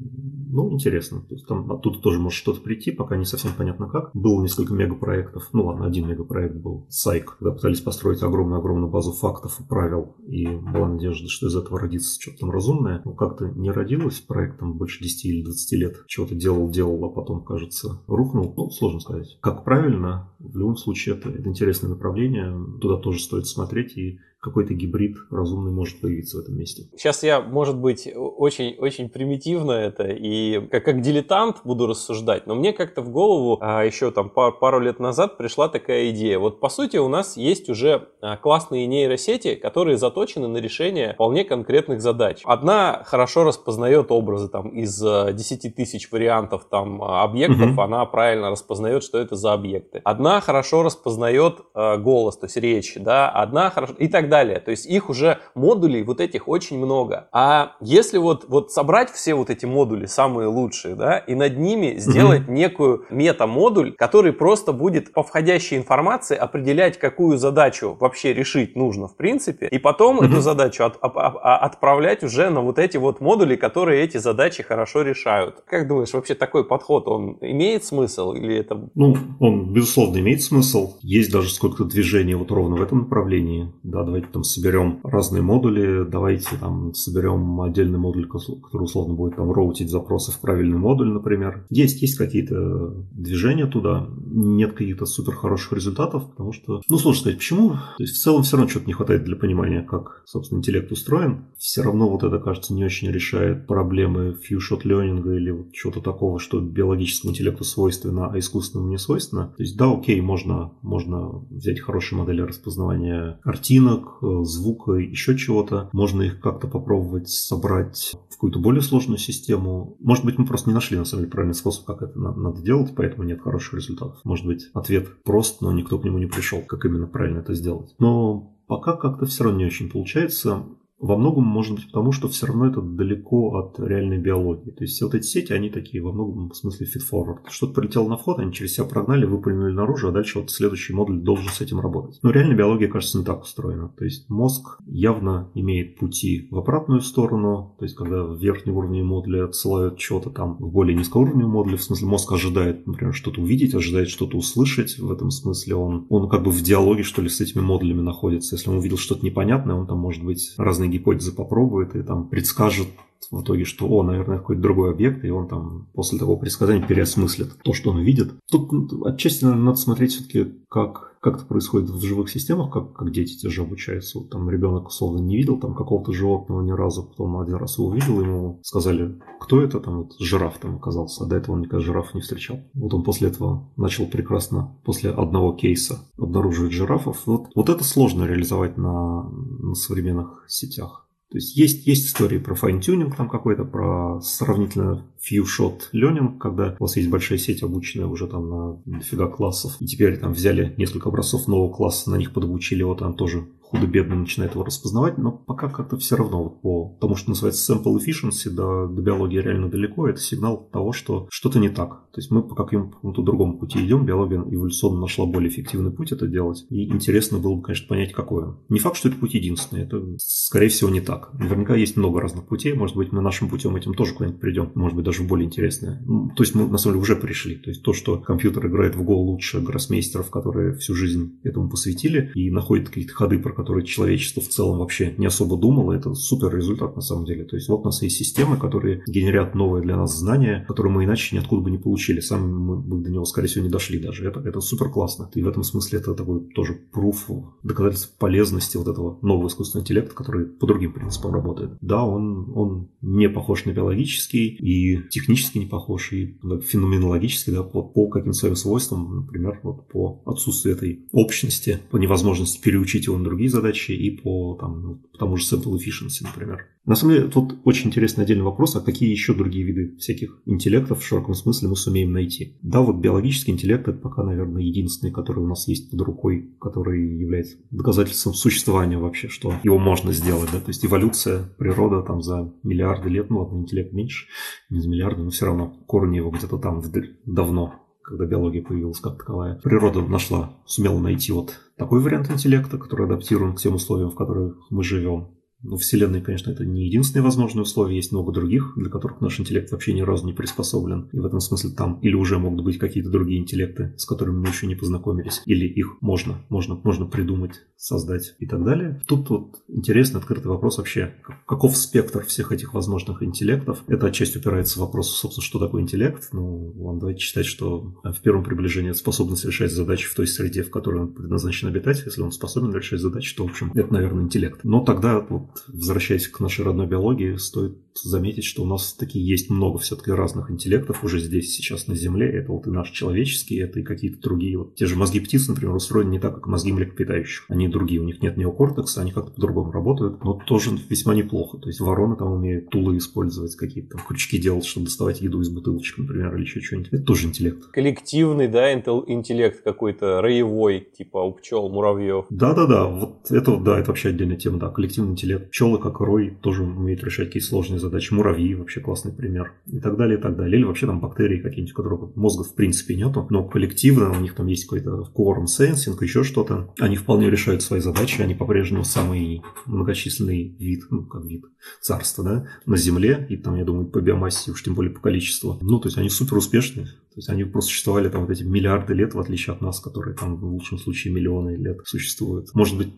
Ну, интересно. То есть там оттуда тоже может что-то прийти, пока не совсем понятно как. Было несколько мегапроектов. Ну ладно, один мегапроект был. Сайк, когда пытались построить огромную-огромную базу фактов и правил. И была надежда, что из этого родится что-то там разумное. Но как-то не родилось. Проект там больше 10 или 20 лет чего-то делал, делал, а потом, кажется, рухнул. Ну, сложно сказать. Как правильно, в любом случае, это, это интересное направление. Туда тоже стоит смотреть и какой-то гибрид разумный может появиться в этом месте. Сейчас я, может быть, очень, очень примитивно это и как, как дилетант буду рассуждать, но мне как-то в голову а, еще там пар, пару лет назад пришла такая идея. Вот по сути у нас есть уже а, классные нейросети, которые заточены на решение вполне конкретных задач. Одна хорошо распознает образы там из 10 а, тысяч вариантов там а, объектов, угу. она правильно распознает, что это за объекты. Одна хорошо распознает а, голос, то есть речь, да, одна хорошо и так далее. То есть их уже модулей вот этих очень много. А если вот, вот собрать все вот эти модули, самые лучшие, да, и над ними сделать mm-hmm. некую мета-модуль, который просто будет по входящей информации определять, какую задачу вообще решить нужно в принципе, и потом mm-hmm. эту задачу от, от, от, отправлять уже на вот эти вот модули, которые эти задачи хорошо решают. Как думаешь, вообще такой подход, он имеет смысл или это... Ну, он, безусловно, имеет смысл. Есть даже сколько-то движений вот ровно в этом направлении. Да, давайте там соберем разные модули, давайте там соберем отдельный модуль, который условно будет там роутить запросы в правильный модуль, например. Есть, есть какие-то движения туда, нет каких-то супер хороших результатов, потому что, ну, сложно сказать, почему. То есть в целом все равно что-то не хватает для понимания, как, собственно, интеллект устроен. Все равно вот это, кажется, не очень решает проблемы few-shot learning или вот чего-то такого, что биологическому интеллекту свойственно, а искусственному не свойственно. То есть, да, окей, можно, можно взять хорошие модели распознавания картинок, Э, звука, еще чего-то. Можно их как-то попробовать собрать в какую-то более сложную систему. Может быть, мы просто не нашли, на самом деле, правильный способ, как это надо делать, поэтому нет хороших результатов. Может быть, ответ прост, но никто к нему не пришел, как именно правильно это сделать. Но пока как-то все равно не очень получается. Во многом, может быть, потому что все равно это далеко от реальной биологии. То есть все вот эти сети, они такие во многом в смысле feed-forward. Что-то прилетело на вход, они через себя прогнали, выпрыгнули наружу, а дальше вот следующий модуль должен с этим работать. Но реальная биология, кажется, не так устроена. То есть мозг явно имеет пути в обратную сторону. То есть когда в верхнем уровне модуля отсылают что-то там в более низкоуровневом модуле, в смысле мозг ожидает, например, что-то увидеть, ожидает что-то услышать. В этом смысле он, он как бы в диалоге, что ли, с этими модулями находится. Если он увидел что-то непонятное, он там, может быть, разные гипотезы попробует и там предскажет в итоге, что, о, наверное, какой-то другой объект, и он там после такого предсказания переосмыслит то, что он видит. Тут отчасти, наверное, надо смотреть все-таки, как, как это происходит в живых системах, как, как дети те же обучаются. Вот там ребенок, условно, не видел там какого-то животного ни разу, потом один раз его увидел, ему сказали, кто это, там вот жираф там оказался, а до этого он никогда жирафа не встречал. Вот он после этого начал прекрасно, после одного кейса обнаруживать жирафов. Вот, вот это сложно реализовать на, на современных сетях. То есть есть, есть истории про fine-tuning там какой-то, про сравнительно few shot learning, когда у вас есть большая сеть, обученная уже там на дофига классов, и теперь там взяли несколько образцов нового класса, на них подобучили его там тоже худо-бедно начинает его распознавать, но пока как-то все равно вот по тому, что называется sample efficiency, до, до биологии реально далеко, это сигнал того, что что-то не так. То есть мы по какому-то другому пути идем, биология эволюционно нашла более эффективный путь это делать, и интересно было бы, конечно, понять, какой Не факт, что это путь единственный, это, скорее всего, не так. Наверняка есть много разных путей, может быть, мы нашим путем этим тоже куда-нибудь придем, может быть, даже более интересное. Ну, то есть мы, на самом деле, уже пришли. То есть то, что компьютер играет в Go лучше гроссмейстеров, которые всю жизнь этому посвятили, и находят какие-то ходы, про которые человечество в целом вообще не особо думало, это супер результат на самом деле. То есть вот у нас есть системы, которые генерят новые для нас знания, которые мы иначе ниоткуда бы не получили. Сами мы бы до него, скорее всего, не дошли даже. Это, это супер классно. И в этом смысле это такой тоже пруф, доказательство полезности вот этого нового искусственного интеллекта, который по другим принципам работает. Да, он, он не похож на биологический и технически не похож, и феноменологически, да, по, по каким-то своим свойствам, например, вот по отсутствию этой общности, по невозможности переучить его на другие задачи и по, там, ну, по тому же sample efficiency, например. На самом деле, тут очень интересный отдельный вопрос, а какие еще другие виды всяких интеллектов в широком смысле мы сумеем найти? Да, вот биологический интеллект это пока, наверное, единственный, который у нас есть под рукой, который является доказательством существования вообще, что его можно сделать, да, то есть эволюция, природа там за миллиарды лет, ну ладно, интеллект меньше, не за миллиарды, но все равно корни его где-то там давно когда биология появилась как таковая. Природа нашла, сумела найти вот такой вариант интеллекта, который адаптирован к тем условиям, в которых мы живем. Но Вселенная, конечно, это не единственные возможные условия, есть много других, для которых наш интеллект вообще ни разу не приспособлен. И в этом смысле там или уже могут быть какие-то другие интеллекты, с которыми мы еще не познакомились, или их можно, можно, можно придумать, создать и так далее. Тут вот интересный открытый вопрос вообще, каков спектр всех этих возможных интеллектов. Это отчасти упирается в вопрос, собственно, что такое интеллект. Ну, вам давайте считать, что в первом приближении это способность решать задачи в той среде, в которой он предназначен обитать. Если он способен решать задачи, то, в общем, это, наверное, интеллект. Но тогда вот возвращаясь к нашей родной биологии, стоит заметить, что у нас такие есть много все-таки разных интеллектов уже здесь, сейчас на Земле. Это вот и наш человеческий, это и какие-то другие. Вот те же мозги птиц, например, устроены не так, как мозги млекопитающих. Они другие, у них нет неокортекса, они как-то по-другому работают, но тоже весьма неплохо. То есть вороны там умеют тулы использовать, какие-то там крючки делать, чтобы доставать еду из бутылочек, например, или еще что-нибудь. Это тоже интеллект. Коллективный, да, интеллект какой-то роевой, типа у пчел, муравьев. Да-да-да, вот это, да, это вообще отдельная тема, да, коллективный интеллект. Пчелы, как рой, тоже умеют решать какие-то сложные задачи. Муравьи вообще классный пример. И так далее, и так далее. Или вообще там бактерии какие-нибудь, у которых мозга в принципе нету, но коллективно у них там есть какой-то quorum sensing, еще что-то. Они вполне решают свои задачи, они по-прежнему самый многочисленный вид, ну, как вид царства, да, на Земле, и там, я думаю, по биомассе, уж тем более по количеству. Ну, то есть они супер успешные. То есть они просто существовали там вот эти миллиарды лет, в отличие от нас, которые там в лучшем случае миллионы лет существуют. Может быть,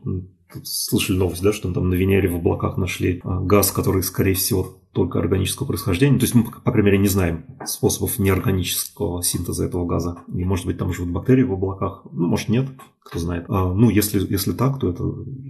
слышали новость, да, что там на Венере в облаках нашли а, газ, который, скорее всего, только органического происхождения. То есть мы, по крайней мере, не знаем способов неорганического синтеза этого газа. И, может быть, там живут бактерии в облаках. Ну, может, нет, кто знает. А, ну, если, если так, то это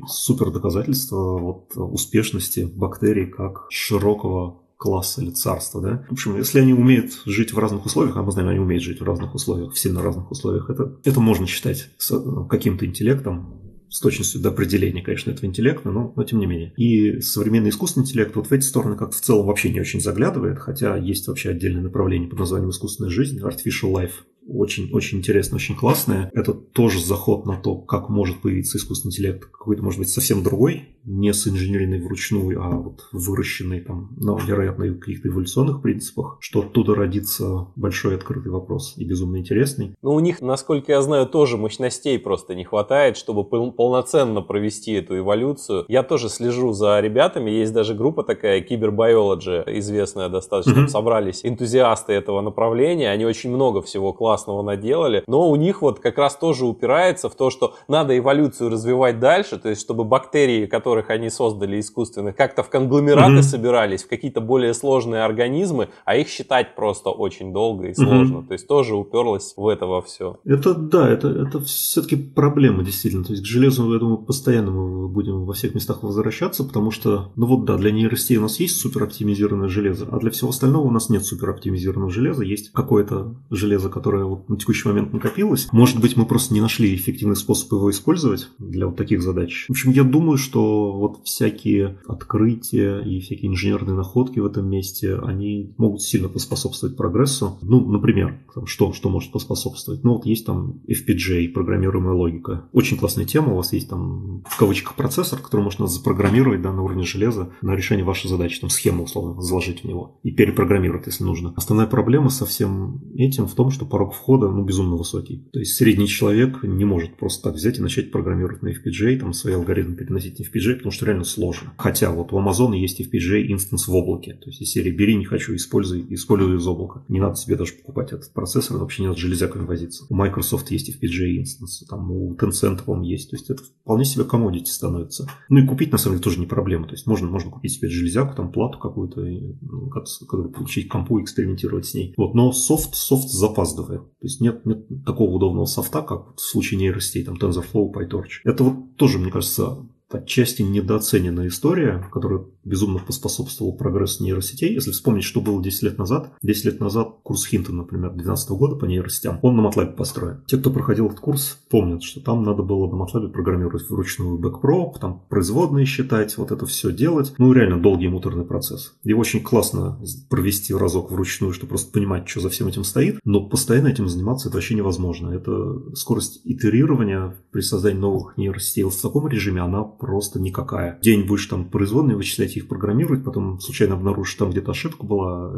супер доказательство вот, успешности бактерий как широкого класса или царства, да. В общем, если они умеют жить в разных условиях, а мы знаем, они умеют жить в разных условиях, в сильно разных условиях, это, это можно считать ну, каким-то интеллектом, с точностью до определения, конечно, этого интеллекта, но, но тем не менее. И современный искусственный интеллект вот в эти стороны как-то в целом вообще не очень заглядывает, хотя есть вообще отдельное направление под названием искусственная жизнь, artificial life, очень-очень интересно, очень классное. Это тоже заход на то, как может появиться искусственный интеллект какой-то, может быть, совсем другой, не с инженерной вручную, а вот выращенный там, на, вероятно, каких-то эволюционных принципах, что оттуда родится большой открытый вопрос и безумно интересный. Но у них, насколько я знаю, тоже мощностей просто не хватает, чтобы полноценно провести эту эволюцию. Я тоже слежу за ребятами, есть даже группа такая, Кибербиологи, известная достаточно, mm-hmm. собрались энтузиасты этого направления, они очень много всего классного классного наделали, но у них вот как раз тоже упирается в то, что надо эволюцию развивать дальше, то есть чтобы бактерии, которых они создали искусственных, как-то в конгломераты mm-hmm. собирались, в какие-то более сложные организмы, а их считать просто очень долго и сложно. Mm-hmm. То есть тоже уперлось в это во все. Это да, это, это все-таки проблема действительно. То есть к железу, я думаю, постоянно мы будем во всех местах возвращаться, потому что, ну вот да, для нейросетей у нас есть супероптимизированное железо, а для всего остального у нас нет супероптимизированного железа. Есть какое-то железо, которое которое вот на текущий момент накопилось. Может быть, мы просто не нашли эффективный способ его использовать для вот таких задач. В общем, я думаю, что вот всякие открытия и всякие инженерные находки в этом месте, они могут сильно поспособствовать прогрессу. Ну, например, там, что, что может поспособствовать? Ну, вот есть там FPGA, программируемая логика. Очень классная тема. У вас есть там в кавычках процессор, который можно запрограммировать да, на уровне железа на решение вашей задачи. Там схему, условно, заложить в него и перепрограммировать, если нужно. Основная проблема со всем этим в том, что порог входа ну, безумно высокий. То есть средний человек не может просто так взять и начать программировать на FPGA, там свои алгоритмы переносить на FPGA, потому что реально сложно. Хотя вот у Amazon есть FPGA instance в облаке. То есть из серии бери, не хочу, используй, используй из облака. Не надо себе даже покупать этот процессор, вообще не надо железяками возиться. У Microsoft есть FPGA instance, там у Tencent, по-моему, есть. То есть это вполне себе commodity становится. Ну и купить на самом деле тоже не проблема. То есть можно, можно купить себе железяку, там плату какую-то, ну, которую получить компу экспериментировать с ней. Вот, но софт, софт запаздывает. То есть нет, нет такого удобного софта, как в случае нейросетей, там TensorFlow, PyTorch. Это вот тоже, мне кажется, отчасти недооцененная история, которая безумно поспособствовала прогрессу нейросетей. Если вспомнить, что было 10 лет назад, 10 лет назад курс Хинтона, например, 2012 года по нейросетям, он на MATLAB построен. Те, кто проходил этот курс, помнят, что там надо было на MATLAB программировать вручную backprop, там производные считать, вот это все делать. Ну, реально долгий муторный процесс. Его очень классно провести разок вручную, чтобы просто понимать, что за всем этим стоит, но постоянно этим заниматься это вообще невозможно. Это скорость итерирования при создании новых нейросетей в таком режиме, она просто никакая. День будешь там производные вычислять, их программировать, потом случайно обнаружишь, там где-то ошибка была.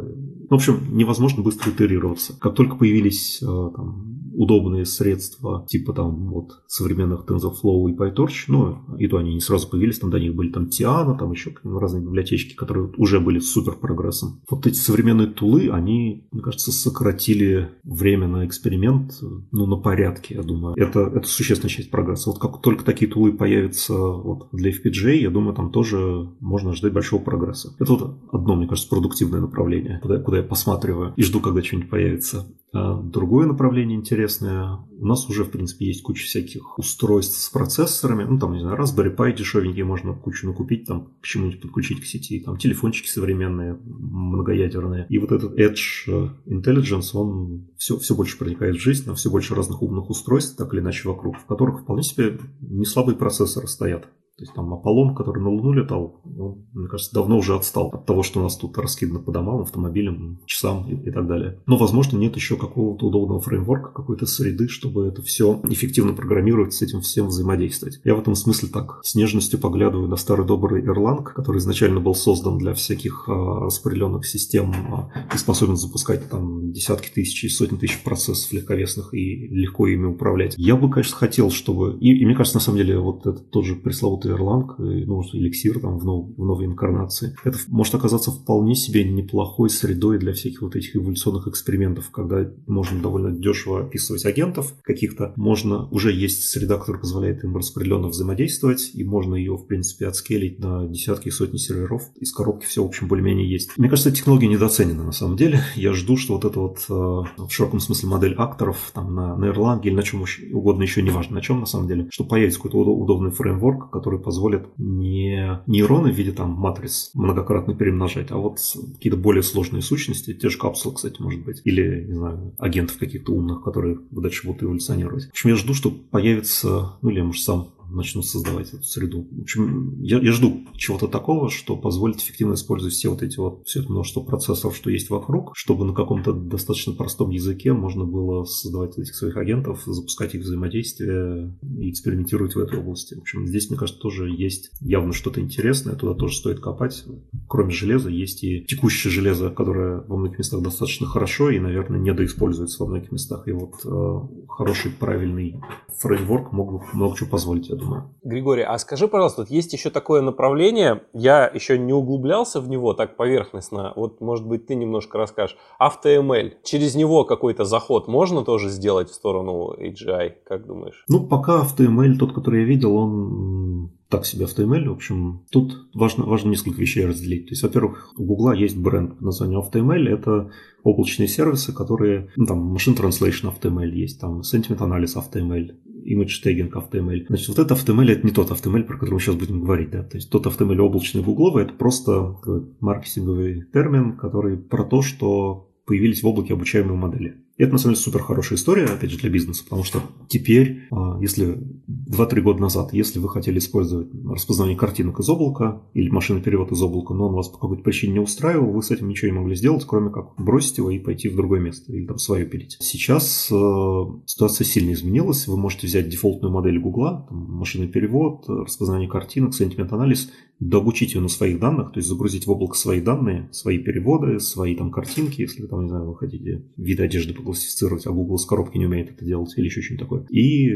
В общем, невозможно быстро итерироваться. Как только появились э, там, удобные средства, типа там вот современных TensorFlow и PyTorch, ну, и то они не сразу появились, там до них были там Tiana, там еще разные библиотечки, которые уже были супер прогрессом. Вот эти современные тулы, они, мне кажется, сократили время на эксперимент, ну, на порядке, я думаю. Это, это существенная часть прогресса. Вот как только такие тулы появятся вот для FPGA, я думаю, там тоже можно ждать большого прогресса. Это вот одно, мне кажется, продуктивное направление, куда, куда я посматриваю и жду, когда что-нибудь появится. А другое направление интересное. У нас уже, в принципе, есть куча всяких устройств с процессорами. Ну, там, не знаю, Raspberry Pi дешевенькие можно кучу накупить, там, к чему-нибудь подключить к сети. Там телефончики современные, многоядерные. И вот этот Edge Intelligence, он все, все больше проникает в жизнь, на все больше разных умных устройств, так или иначе, вокруг, в которых вполне себе не слабые процессоры стоят. То есть там Аполлон, который на Луну летал, он, мне кажется, давно уже отстал от того, что у нас тут раскидано по домам, автомобилям, часам и, и так далее. Но, возможно, нет еще какого-то удобного фреймворка, какой-то среды, чтобы это все эффективно программировать, с этим всем взаимодействовать. Я в этом смысле так с нежностью поглядываю на старый добрый Erlang, который изначально был создан для всяких а, распределенных систем а, и способен запускать там десятки тысяч и сотни тысяч процессов легковесных и легко ими управлять. Я бы, конечно, хотел, чтобы... И, и мне кажется, на самом деле, вот этот тот же пресловутый что Erlang, ну, эликсир там в, нов, в новой инкарнации, это может оказаться вполне себе неплохой средой для всяких вот этих эволюционных экспериментов, когда можно довольно дешево описывать агентов каких-то, можно, уже есть среда, которая позволяет им распределенно взаимодействовать, и можно ее, в принципе, отскелить на десятки и сотни серверов, из коробки все, в общем, более-менее есть. Мне кажется, технология недооценена на самом деле. <laughs> Я жду, что вот эта вот э, в широком смысле модель акторов там на, на Erlang или на чем угодно еще, неважно на чем на самом деле, что появится какой-то удобный фреймворк, который которые позволят не нейроны в виде там матриц многократно перемножать, а вот какие-то более сложные сущности, те же капсулы, кстати, может быть, или, не знаю, агентов каких-то умных, которые дальше будут эволюционировать. В общем, я жду, что появится, ну или может, сам начнут создавать эту среду. В общем, я, я жду чего-то такого, что позволит эффективно использовать все вот эти вот, все это множество процессов, что есть вокруг, чтобы на каком-то достаточно простом языке можно было создавать этих своих агентов, запускать их взаимодействие и экспериментировать в этой области. В общем, здесь, мне кажется, тоже есть явно что-то интересное, туда тоже стоит копать. Кроме железа, есть и текущее железо, которое во многих местах достаточно хорошо и, наверное, недоиспользуется во многих местах. И вот э, хороший, правильный фреймворк мог много чего позволить, думаю. Григорий, а скажи, пожалуйста, вот есть еще такое направление, я еще не углублялся в него так поверхностно, вот, может быть, ты немножко расскажешь. AutoML, через него какой-то заход можно тоже сделать в сторону AGI, как думаешь? Ну, пока AutoML, тот, который я видел, он так себе AutoML. В общем, тут важно, важно несколько вещей разделить. То есть, во-первых, у Гугла есть бренд под названием AutoML. Это облачные сервисы, которые, ну, там, Machine Translation AutoML есть, там, Sentiment Analysis AutoML, image tagging HTML. Значит, вот это HTML это не тот HTML, про который мы сейчас будем говорить. Да? То есть тот HTML облачный гугловый это просто маркетинговый термин, который про то, что появились в облаке обучаемые модели. И это, на самом деле, супер хорошая история, опять же, для бизнеса, потому что теперь, а, если 2-3 года назад, если вы хотели использовать распознавание картинок из облака или машинный перевод из облака, но он вас по какой-то причине не устраивал, вы с этим ничего не могли сделать, кроме как бросить его и пойти в другое место или там свое пилить. Сейчас э, ситуация сильно изменилась. Вы можете взять дефолтную модель Гугла, машинный перевод, распознавание картинок, сентимент-анализ, дообучить ее на своих данных, то есть загрузить в облако свои данные, свои переводы, свои там картинки, если вы там, не знаю, вы хотите виды одежды поклассифицировать, а Google с коробки не умеет это делать или еще что-нибудь такое. И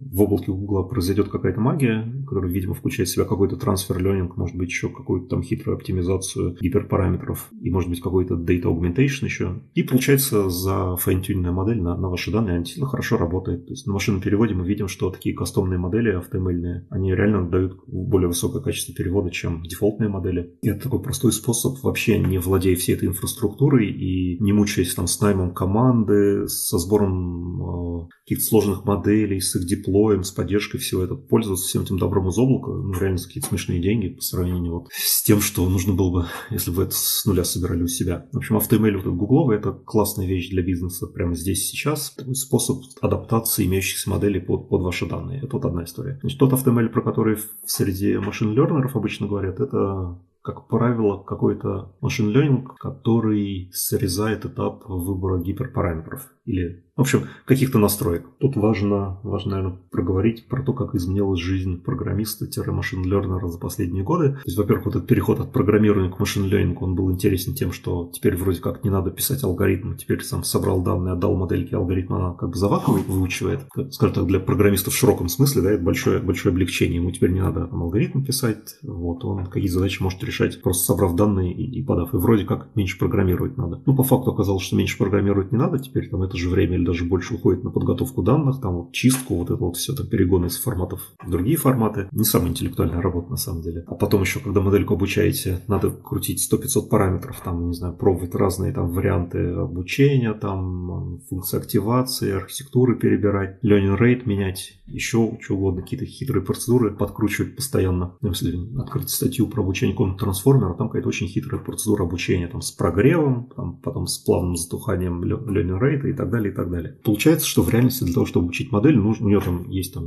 в облаке Google произойдет какая-то магия, которая, видимо, включает в себя какой-то трансфер ленинг, может быть, еще какую-то там хитрую оптимизацию гиперпараметров и, может быть, какой-то data augmentation еще. И получается за файн-тюненная модель на, на ваши данные, она действительно хорошо работает. То есть на машинном переводе мы видим, что такие кастомные модели автомобильные, они реально дают более высокое качество перевода, чем дефолтные модели. И это такой простой способ, вообще не владея всей этой инфраструктурой и не мучаясь там с наймом команды, со сбором э, каких-то сложных моделей, с их деплоем, с поддержкой всего этого, пользоваться всем этим добром из облака, ну, реально какие-то смешные деньги по сравнению вот с тем, что нужно было бы, <laughs> если бы это с нуля собирали у себя. В общем, автоemail вот этот гугловый – это классная вещь для бизнеса прямо здесь сейчас. Такой способ адаптации имеющихся моделей под, под ваши данные. Это вот одна история. Значит, тот автоemail, про который в среди машин-лернеров обычно говорят, это как правило, какой-то машин learning, который срезает этап выбора гиперпараметров или в общем, каких-то настроек. Тут важно, важно, наверное, проговорить про то, как изменилась жизнь программиста-машин-лернера за последние годы. То есть, во-первых, вот этот переход от программирования к машин-лернингу, он был интересен тем, что теперь вроде как не надо писать алгоритм, теперь сам собрал данные, отдал модельки алгоритма, она как бы заваковывает, выучивает. Скажем так, для программистов в широком смысле, да, это большое, большое облегчение. Ему теперь не надо там алгоритм писать, вот, он какие задачи может решать, просто собрав данные и, и подав. И вроде как меньше программировать надо. Ну, по факту оказалось, что меньше программировать не надо, теперь там это же время или даже больше уходит на подготовку данных, там вот чистку, вот это вот все, там перегоны из форматов в другие форматы. Не самая интеллектуальная работа на самом деле. А потом еще, когда модельку обучаете, надо крутить 100-500 параметров, там, не знаю, пробовать разные там варианты обучения, там функции активации, архитектуры перебирать, learning rate менять, еще что угодно, какие-то хитрые процедуры подкручивать постоянно. Ну, если открыть статью про обучение комнатного трансформера, там какая-то очень хитрая процедура обучения, там с прогревом, там, потом с плавным затуханием learning rate и так далее, и так далее. Получается, что в реальности для того, чтобы обучить модель, нужно, у нее там есть там,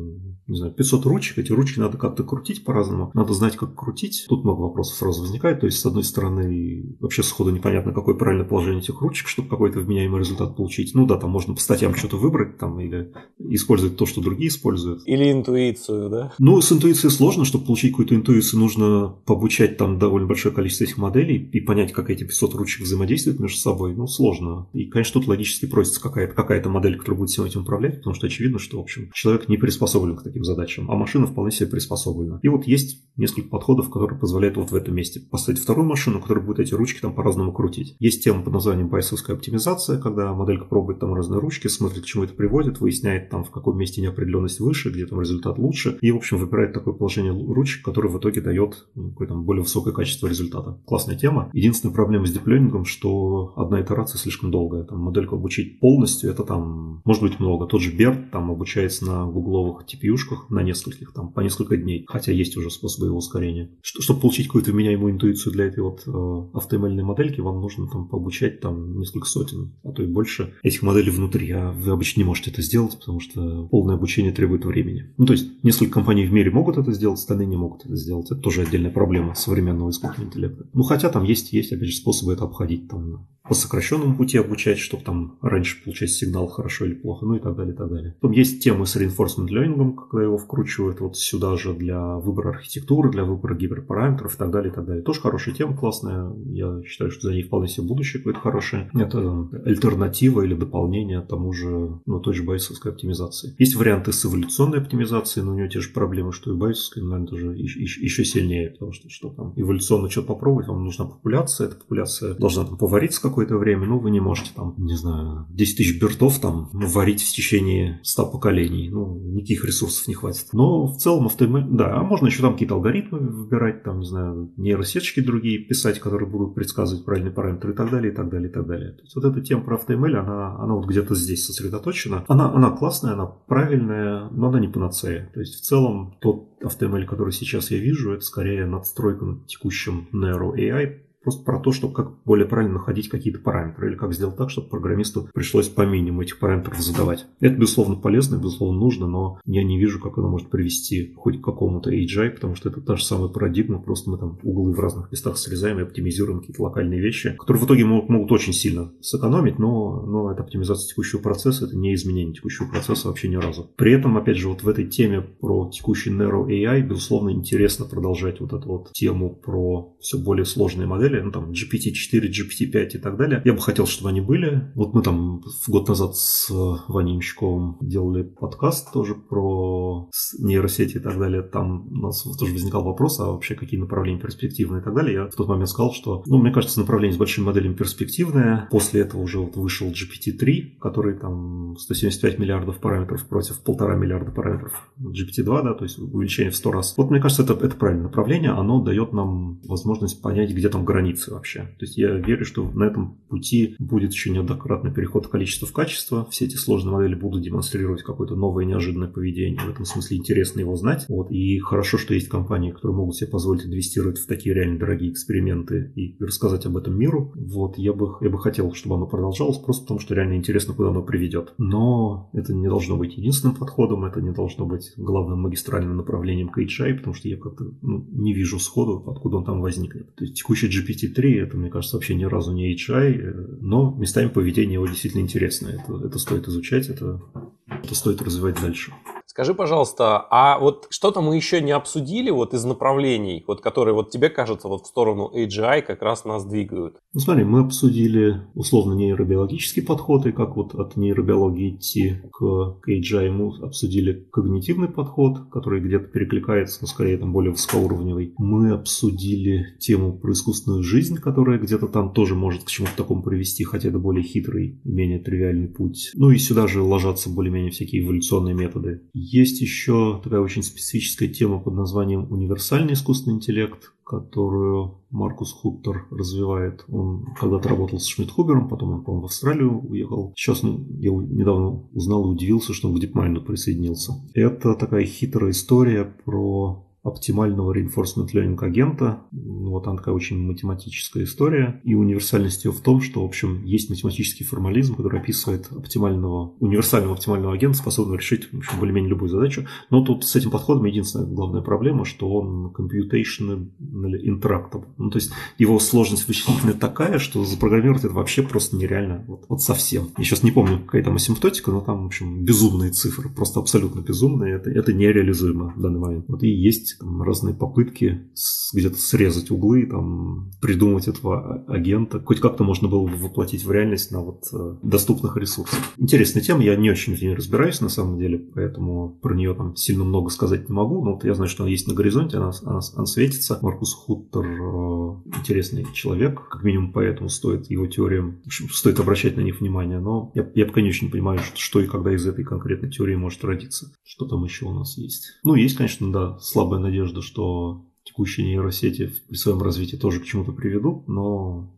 не знаю, 500 ручек, эти ручки надо как-то крутить по-разному, надо знать, как крутить. Тут много вопросов сразу возникает, то есть, с одной стороны, вообще сходу непонятно, какое правильное положение этих ручек, чтобы какой-то вменяемый результат получить. Ну да, там можно по статьям что-то выбрать, там, или использовать то, что другие используют. Или интуицию, да? Ну, с интуицией сложно, чтобы получить какую-то интуицию, нужно побучать там довольно большое количество этих моделей и понять, как эти 500 ручек взаимодействуют между собой. Ну, сложно. И, конечно, тут логически просится какая-то какая модель, которая будет всем этим управлять, потому что очевидно, что, в общем, человек не приспособлен к таким задачам, а машина вполне себе приспособлена. И вот есть несколько подходов, которые позволяют вот в этом месте поставить вторую машину, которая будет эти ручки там по-разному крутить. Есть тема под названием байсовская оптимизация, когда моделька пробует там разные ручки, смотрит, к чему это приводит, выясняет там, в каком месте неопределенность выше, где там результат лучше, и, в общем, выбирает такое положение ручек, которое в итоге дает ну, какое-то более высокое качество результата. Классная тема. Единственная проблема с дипленингом, что одна итерация слишком долгая. Там модельку обучить полностью, это там может быть много. Тот же Берт там обучается на гугловых TPU-шках, на нескольких, там по несколько дней, хотя есть уже способы его ускорения. Что, чтобы получить какую-то вменяемую интуицию для этой вот э, автомобильной модельки, вам нужно там пообучать там несколько сотен, а то и больше этих моделей внутри. А вы обычно не можете это сделать, потому что полное обучение требует времени. Ну, то есть несколько компаний в мире могут это сделать, остальные не могут это сделать. Это тоже отдельная проблема современного искусственного интеллекта. Ну, хотя там есть, есть опять же, способы это обходить. Там по сокращенному пути обучать, чтобы там раньше получать сигнал хорошо или плохо, ну и так далее, и так далее. Потом есть темы с reinforcement learning, когда его вкручивают вот сюда же для выбора архитектуры, для выбора гиперпараметров и так далее, и так далее. Тоже хорошая тема, классная. Я считаю, что за ней вполне себе будущее какое-то хорошее. Это альтернатива или дополнение тому же, ну, той же байсовской оптимизации. Есть варианты с эволюционной оптимизацией, но у нее те же проблемы, что и байсовской, но, наверное, тоже еще сильнее, потому что, что там эволюционно что-то попробовать, вам нужна популяция, эта популяция должна там повариться какое-то время, ну, вы не можете там, не знаю, 10 тысяч бертов там варить в течение 100 поколений, ну, никаких ресурсов не хватит. Но в целом автомат, да, а можно еще там какие-то алгоритмы выбирать, там, не знаю, нейросеточки другие писать, которые будут предсказывать правильные параметры и так далее, и так далее, и так далее. То есть вот эта тема про AutoML, она, она вот где-то здесь сосредоточена. Она, она классная, она правильная, но она не панацея. То есть в целом тот AutoML, который сейчас я вижу, это скорее надстройка над текущим Nero AI, просто про то, чтобы как более правильно находить какие-то параметры, или как сделать так, чтобы программисту пришлось по минимуму этих параметров задавать. Это, безусловно, полезно, безусловно, нужно, но я не вижу, как оно может привести хоть к какому-то AGI, потому что это та же самая парадигма, просто мы там углы в разных местах срезаем и оптимизируем какие-то локальные вещи, которые в итоге могут, могут очень сильно сэкономить, но, но это оптимизация текущего процесса, это не изменение текущего процесса вообще ни разу. При этом, опять же, вот в этой теме про текущий Narrow AI, безусловно, интересно продолжать вот эту вот тему про все более сложные модели, ну там GPT-4, GPT-5 и так далее. Я бы хотел, чтобы они были. Вот мы там год назад с Ваней Имщиковым делали подкаст тоже про нейросети и так далее. Там у нас тоже возникал вопрос, а вообще какие направления перспективные и так далее. Я в тот момент сказал, что, ну, мне кажется, направление с большими моделями перспективное. После этого уже вот вышел GPT-3, который там 175 миллиардов параметров против полтора миллиарда параметров GPT-2, да, то есть увеличение в 100 раз. Вот мне кажется, это, это правильное направление. Оно дает нам возможность понять, где там границы вообще. То есть я верю, что на этом пути будет еще неоднократный переход количества в качество. Все эти сложные модели будут демонстрировать какое-то новое неожиданное поведение. В этом смысле интересно его знать. Вот. И хорошо, что есть компании, которые могут себе позволить инвестировать в такие реально дорогие эксперименты и рассказать об этом миру. Вот. Я бы, я бы хотел, чтобы оно продолжалось, просто потому что реально интересно, куда оно приведет. Но это не должно быть единственным подходом, это не должно быть главным магистральным направлением к HI, потому что я как-то ну, не вижу сходу, откуда он там возникнет. То есть текущий GPT-3, это, мне кажется, вообще ни разу не HI, э, но местами поведение его действительно интересное. Это, это стоит изучать, это, это стоит развивать дальше. Скажи, пожалуйста, а вот что-то мы еще не обсудили вот из направлений, вот которые вот тебе кажется вот в сторону AGI как раз нас двигают? Ну смотри, мы обсудили условно нейробиологический подход и как вот от нейробиологии идти к, к AGI. Мы обсудили когнитивный подход, который где-то перекликается, но скорее там более высокоуровневый. Мы обсудили тему про искусственную жизнь, которая где-то там тоже может к чему-то такому привести, хотя это более хитрый, менее тривиальный путь. Ну и сюда же ложатся более-менее всякие эволюционные методы. Есть еще такая очень специфическая тема под названием универсальный искусственный интеллект, которую Маркус Хуттер развивает. Он когда-то работал с Шмидхубером, потом он, по-моему, в Австралию уехал. Сейчас ну, я недавно узнал и удивился, что он к DeepMind присоединился. Это такая хитрая история про оптимального reinforcement learning агента. Вот она такая очень математическая история. И универсальность ее в том, что, в общем, есть математический формализм, который описывает оптимального, универсального оптимального агента, способного решить, в общем, более-менее любую задачу. Но тут с этим подходом единственная главная проблема, что он computation interactable. Ну, то есть его сложность вычислительная такая, что запрограммировать это вообще просто нереально. Вот, вот совсем. Я сейчас не помню, какая там асимптотика, но там, в общем, безумные цифры. Просто абсолютно безумные. Это, это нереализуемо в данный момент. Вот и есть там, разные попытки где-то срезать углы, там, придумать этого а, агента. Хоть как-то можно было бы воплотить в реальность на вот э, доступных ресурсах. Интересная тема, я не очень в ней разбираюсь на самом деле, поэтому про нее там сильно много сказать не могу, но вот я знаю, что она есть на горизонте, она, она, она светится. Маркус Хуттер э, интересный человек, как минимум поэтому стоит его теориям, стоит обращать на них внимание, но я, я пока не очень понимаю, что, что и когда из этой конкретной теории может родиться. Что там еще у нас есть? Ну, есть, конечно, да, слабая надежда, что текущие нейросети при своем развитии тоже к чему-то приведут, но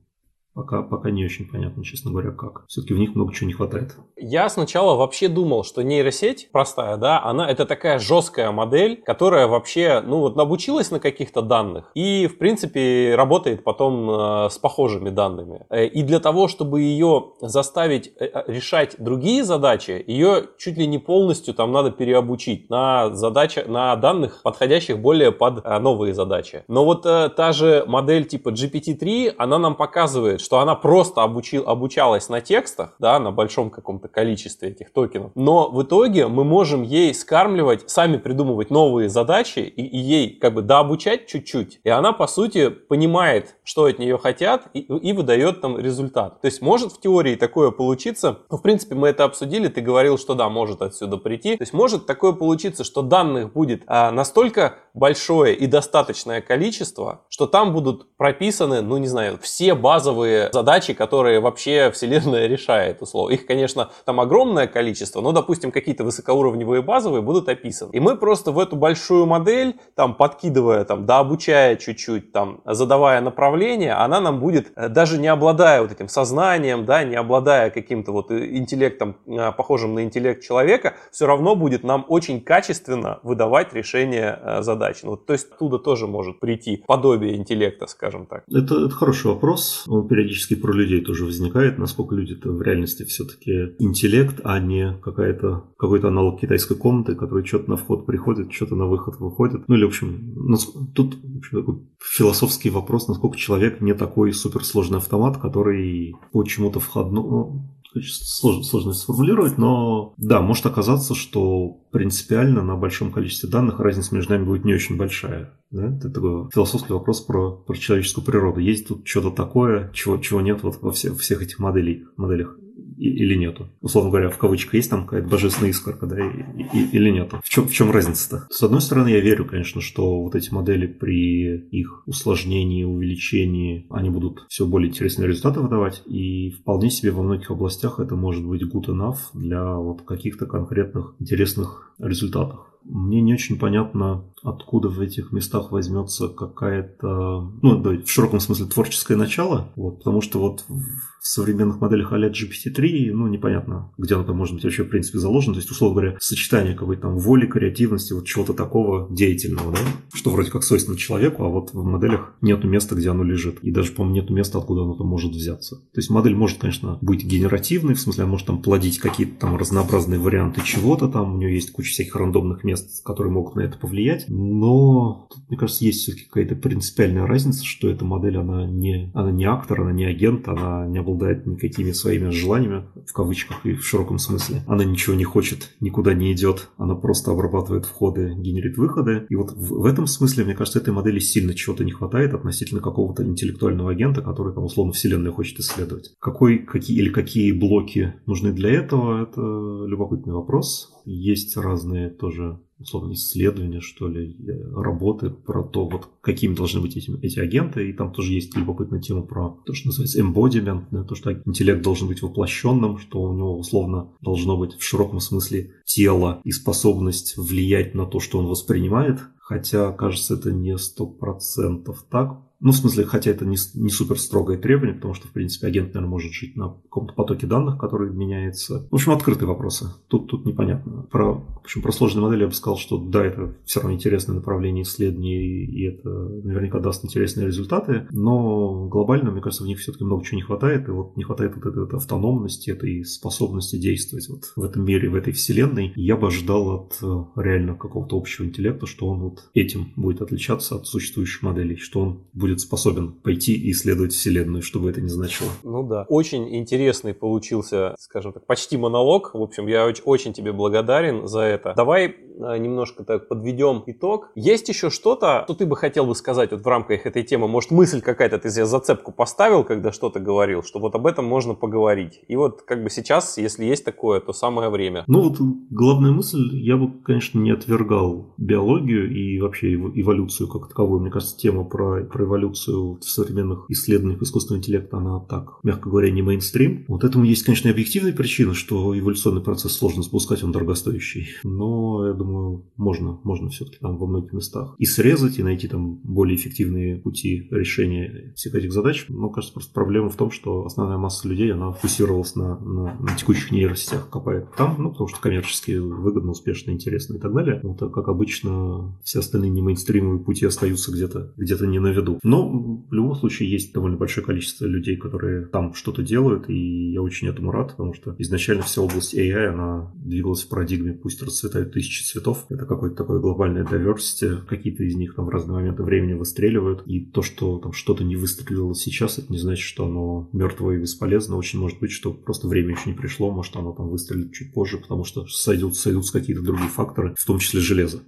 Пока, пока не очень понятно, честно говоря, как. Все-таки в них много чего не хватает. Я сначала вообще думал, что нейросеть простая, да, она это такая жесткая модель, которая вообще, ну вот, обучилась на каких-то данных и, в принципе, работает потом э, с похожими данными. Э, и для того, чтобы ее заставить э, э, решать другие задачи, ее чуть ли не полностью там надо переобучить на задачи, на данных, подходящих более под э, новые задачи. Но вот э, та же модель типа GPT-3, она нам показывает, что она просто обучил, обучалась на текстах, да, на большом каком-то количестве этих токенов. Но в итоге мы можем ей скармливать, сами придумывать новые задачи и, и ей как бы дообучать чуть-чуть. И она, по сути, понимает, что от нее хотят и, и выдает там результат. То есть может в теории такое получиться. Ну, в принципе, мы это обсудили. Ты говорил, что да, может отсюда прийти. То есть может такое получиться, что данных будет а, настолько большое и достаточное количество, что там будут прописаны, ну не знаю, все базовые базовые задачи, которые вообще Вселенная <laughs> решает, условно. Их, конечно, там огромное количество, но, допустим, какие-то высокоуровневые базовые будут описаны. И мы просто в эту большую модель, там, подкидывая, там, да, обучая чуть-чуть, там, задавая направление, она нам будет, э, даже не обладая вот этим сознанием, да, не обладая каким-то вот интеллектом, э, похожим на интеллект человека, все равно будет нам очень качественно выдавать решение э, задач. Ну, то есть оттуда тоже может прийти подобие интеллекта, скажем так. Это, это хороший вопрос. Он периодически про людей тоже возникает. Насколько люди-то в реальности все-таки интеллект, а не какая-то, какой-то аналог китайской комнаты, который что-то на вход приходит, что-то на выход выходит. Ну или, в общем, тут в общем, такой философский вопрос, насколько человек не такой суперсложный автомат, который по чему-то входному сложно, сложно сформулировать, но да, может оказаться, что принципиально на большом количестве данных разница между нами будет не очень большая. Да? Это такой философский вопрос про, про человеческую природу. Есть тут что-то такое, чего, чего нет вот во всех, всех этих моделей, моделях или нету. Условно говоря, в кавычках есть там какая-то божественная искорка, да, и, и, или нету. В чем, в чем разница-то? С одной стороны, я верю, конечно, что вот эти модели при их усложнении, увеличении, они будут все более интересные результаты выдавать, и вполне себе во многих областях это может быть good enough для вот каких-то конкретных интересных результатов. Мне не очень понятно, откуда в этих местах возьмется какая-то, ну, да, в широком смысле творческое начало, вот, потому что вот современных моделях а GPT-3, ну, непонятно, где оно там может быть вообще, в принципе, заложено, то есть, условно говоря, сочетание какой-то там воли, креативности, вот чего-то такого деятельного, да, что вроде как свойственно человеку, а вот в моделях нету места, где оно лежит, и даже, по-моему, нету места, откуда оно там может взяться. То есть модель может, конечно, быть генеративной, в смысле, она может там плодить какие-то там разнообразные варианты чего-то там, у нее есть куча всяких рандомных мест, которые могут на это повлиять, но тут, мне кажется, есть все-таки какая-то принципиальная разница, что эта модель, она не, она не актор, она не агент, она не обладает никакими своими желаниями, в кавычках и в широком смысле. Она ничего не хочет, никуда не идет, она просто обрабатывает входы, генерит выходы. И вот в, в этом смысле, мне кажется, этой модели сильно чего-то не хватает относительно какого-то интеллектуального агента, который там условно вселенную хочет исследовать. Какой, какие или какие блоки нужны для этого, это любопытный вопрос. Есть разные тоже условно, исследования, что ли, работы про то, вот какими должны быть эти, эти агенты. И там тоже есть любопытная тема про то, что называется embodiment, да, то, что интеллект должен быть воплощенным, что у него условно должно быть в широком смысле тело и способность влиять на то, что он воспринимает. Хотя, кажется, это не сто процентов так, ну, в смысле, хотя это не, не супер строгое требование, потому что, в принципе, агент, наверное, может жить на каком-то потоке данных, который меняется. В общем, открытые вопросы. Тут, тут непонятно. Про, в общем, про сложные модели я бы сказал, что да, это все равно интересное направление исследований, и это наверняка даст интересные результаты, но глобально, мне кажется, в них все-таки много чего не хватает, и вот не хватает вот этой вот автономности, этой способности действовать вот в этом мире, в этой вселенной. Я бы ожидал от э, реально какого-то общего интеллекта, что он вот этим будет отличаться от существующих моделей, что он будет будет способен пойти и исследовать Вселенную, что бы это ни значило. Ну да. Очень интересный получился, скажем так, почти монолог. В общем, я очень, тебе благодарен за это. Давай немножко так подведем итог. Есть еще что-то, что ты бы хотел бы сказать вот в рамках этой темы? Может, мысль какая-то, ты себе зацепку поставил, когда что-то говорил, что вот об этом можно поговорить. И вот как бы сейчас, если есть такое, то самое время. Ну вот главная мысль, я бы, конечно, не отвергал биологию и вообще эволюцию как таковую. Мне кажется, тема про, про эволюцию в современных исследованиях искусственного интеллекта, она так, мягко говоря, не мейнстрим. Вот этому есть, конечно, объективная причина, что эволюционный процесс сложно спускать, он дорогостоящий. Но, я думаю, можно, можно все-таки там во многих местах и срезать, и найти там более эффективные пути решения всех этих задач. Но, кажется, просто проблема в том, что основная масса людей, она фокусировалась на, на, на текущих нейросетях, копает там, ну, потому что коммерчески выгодно, успешно, интересно и так далее. Вот, как обычно, все остальные не мейнстримовые пути остаются где-то где не на виду. Но в любом случае есть довольно большое количество людей, которые там что-то делают, и я очень этому рад, потому что изначально вся область AI, она двигалась в парадигме, пусть расцветают тысячи цветов, это какое-то такое глобальное diversity, какие-то из них там в разные моменты времени выстреливают, и то, что там что-то не выстрелило сейчас, это не значит, что оно мертвое и бесполезно, очень может быть, что просто время еще не пришло, может оно там выстрелит чуть позже, потому что сойдут, сойдутся какие-то другие факторы, в том числе железо.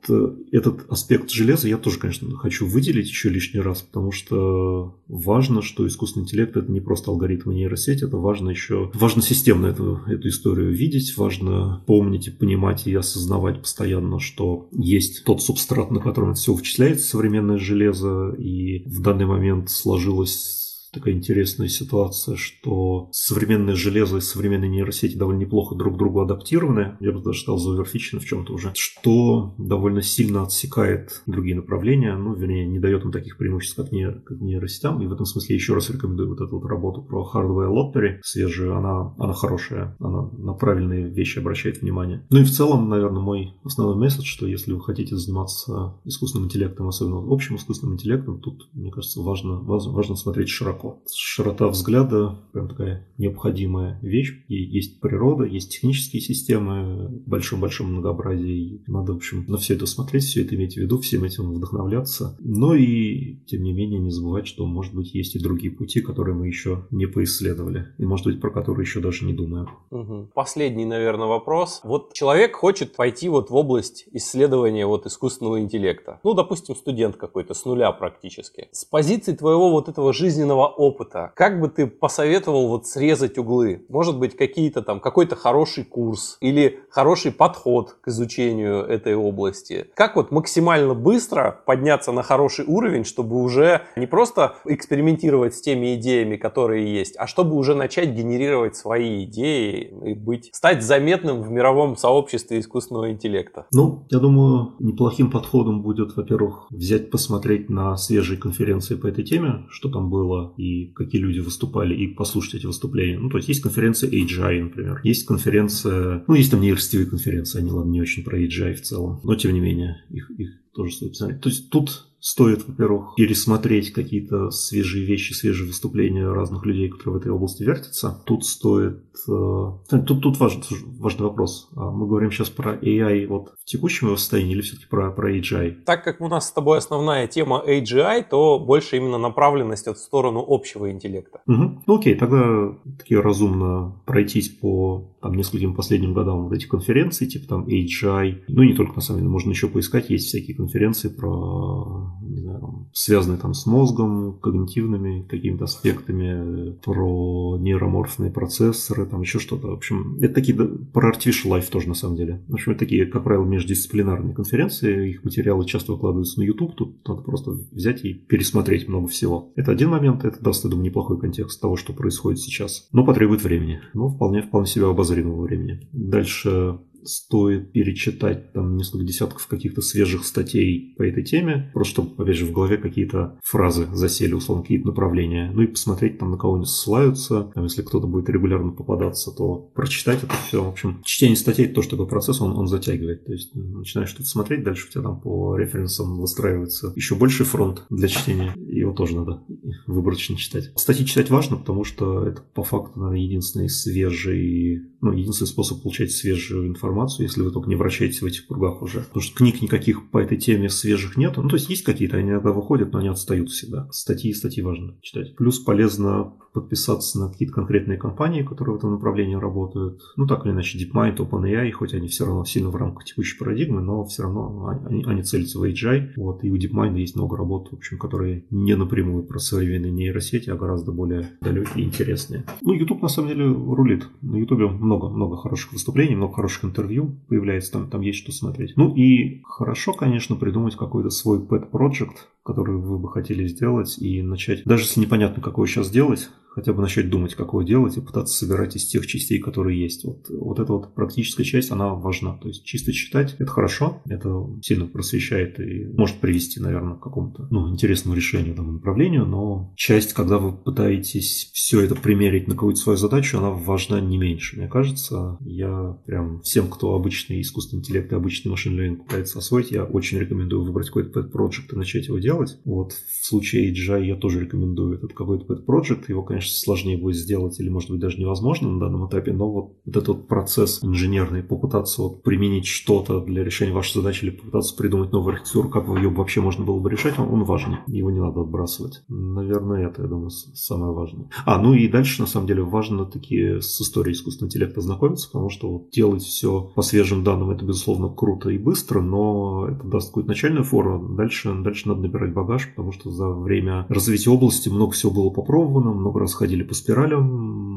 Этот аспект железа я тоже, конечно, хочу выделить еще лишний раз, потому что важно, что искусственный интеллект это не просто алгоритмы нейросети, это важно еще, важно системно эту, эту историю видеть, важно помнить и понимать и осознавать постоянно, что есть тот субстрат, на котором это все вычисляется, современное железо, и в данный момент сложилось такая интересная ситуация, что современное железо и современные нейросети довольно неплохо друг к другу адаптированы. Я бы даже сказал, заоверфичены в чем-то уже. Что довольно сильно отсекает другие направления, ну, вернее, не дает им таких преимуществ, как, не, как нейросетям. И в этом смысле еще раз рекомендую вот эту вот работу про hardware lottery свежую. Она, она хорошая, она на правильные вещи обращает внимание. Ну и в целом, наверное, мой основной месседж, что если вы хотите заниматься искусственным интеллектом, особенно общим искусственным интеллектом, тут, мне кажется, важно, важно, важно смотреть широко. Широта взгляда прям такая необходимая вещь. И есть природа, есть технические системы большом-большом многообразии. Надо, в общем, на все это смотреть, все это иметь в виду, всем этим вдохновляться. Но и, тем не менее, не забывать, что, может быть, есть и другие пути, которые мы еще не поисследовали. И, может быть, про которые еще даже не думаем. Угу. Последний, наверное, вопрос. Вот человек хочет пойти вот в область исследования вот искусственного интеллекта. Ну, допустим, студент какой-то с нуля практически. С позиции твоего вот этого жизненного опыта, как бы ты посоветовал вот срезать углы? Может быть, какие-то там, какой-то хороший курс или хороший подход к изучению этой области? Как вот максимально быстро подняться на хороший уровень, чтобы уже не просто экспериментировать с теми идеями, которые есть, а чтобы уже начать генерировать свои идеи и быть, стать заметным в мировом сообществе искусственного интеллекта? Ну, я думаю, неплохим подходом будет, во-первых, взять, посмотреть на свежие конференции по этой теме, что там было и какие люди выступали, и послушать эти выступления. Ну, то есть есть конференция AGI, например. Есть конференция, ну, есть там нейросетевые конференции, они, ладно, не очень про AGI в целом, но тем не менее, их, их тоже стоит посмотреть. То есть тут стоит, во-первых, пересмотреть какие-то свежие вещи, свежие выступления разных людей, которые в этой области вертятся. Тут стоит... Э, тут, тут важный, важный вопрос. А мы говорим сейчас про AI вот в текущем его состоянии или все-таки про, про AGI? Так как у нас с тобой основная тема AGI, то больше именно направленность в сторону общего интеллекта. Угу. Ну окей, тогда таки разумно пройтись по там, нескольким последним годам вот эти конференции, типа там AGI, ну не только на самом деле, можно еще поискать, есть всякие конференции про не знаю, связанные там с мозгом, когнитивными какими-то аспектами, про нейроморфные процессоры, там еще что-то. В общем, это такие, про Artificial Life тоже на самом деле. В общем, это такие, как правило, междисциплинарные конференции, их материалы часто выкладываются на YouTube, тут надо просто взять и пересмотреть много всего. Это один момент, это даст, я думаю, неплохой контекст того, что происходит сейчас, но потребует времени, но вполне, вполне себе обозримого времени. Дальше стоит перечитать там несколько десятков каких-то свежих статей по этой теме, просто чтобы, опять же, в голове какие-то фразы засели, условно, какие-то направления. Ну и посмотреть там, на кого они ссылаются. Там, если кто-то будет регулярно попадаться, то прочитать это все. В общем, чтение статей – тоже такой процесс, он, он затягивает. То есть начинаешь что-то смотреть, дальше у тебя там по референсам выстраивается еще больший фронт для чтения. Его тоже надо выборочно читать. Статьи читать важно, потому что это по факту, наверное, единственный свежий, ну, единственный способ получать свежую информацию если вы только не вращаетесь в этих кругах уже. Потому что книг никаких по этой теме свежих нет. Ну, то есть есть какие-то, они иногда выходят, но они отстают всегда. Статьи статьи важно читать. Плюс полезно подписаться на какие-то конкретные компании, которые в этом направлении работают. Ну, так или иначе, DeepMind, OpenAI, хоть они все равно сильно в рамках текущей парадигмы, но все равно они, они целятся в AGI. Вот, и у DeepMind есть много работ, в общем, которые не напрямую про современные нейросети, а гораздо более далекие и интересные. Ну, YouTube на самом деле рулит. На YouTube много-много хороших выступлений, много хороших интервью появляется, там, там есть что смотреть. Ну и хорошо, конечно, придумать какой-то свой pet project, который вы бы хотели сделать и начать, даже если непонятно, какой сейчас сделать, хотя бы начать думать, как его делать, и пытаться собирать из тех частей, которые есть. Вот, вот эта вот практическая часть, она важна. То есть чисто читать – это хорошо, это сильно просвещает и может привести, наверное, к какому-то ну, интересному решению, там, направлению, но часть, когда вы пытаетесь все это примерить на какую-то свою задачу, она важна не меньше. Мне кажется, я прям всем, кто обычный искусственный интеллект и обычный машин learning пытается освоить, я очень рекомендую выбрать какой-то pet project и начать его делать. Вот в случае AGI я тоже рекомендую этот какой-то pet project. Его, конечно, конечно, сложнее будет сделать или, может быть, даже невозможно на данном этапе, но вот, вот этот вот процесс инженерный, попытаться вот применить что-то для решения вашей задачи или попытаться придумать новую архитектуру, как ее вообще можно было бы решать, он, он важен, его не надо отбрасывать. Наверное, это, я думаю, самое важное. А, ну и дальше, на самом деле, важно таки с историей искусственного интеллекта знакомиться, потому что вот делать все по свежим данным, это, безусловно, круто и быстро, но это даст какую-то начальную форму. Дальше, дальше надо набирать багаж, потому что за время развития области много всего было попробовано, много раз ходили по спиралям,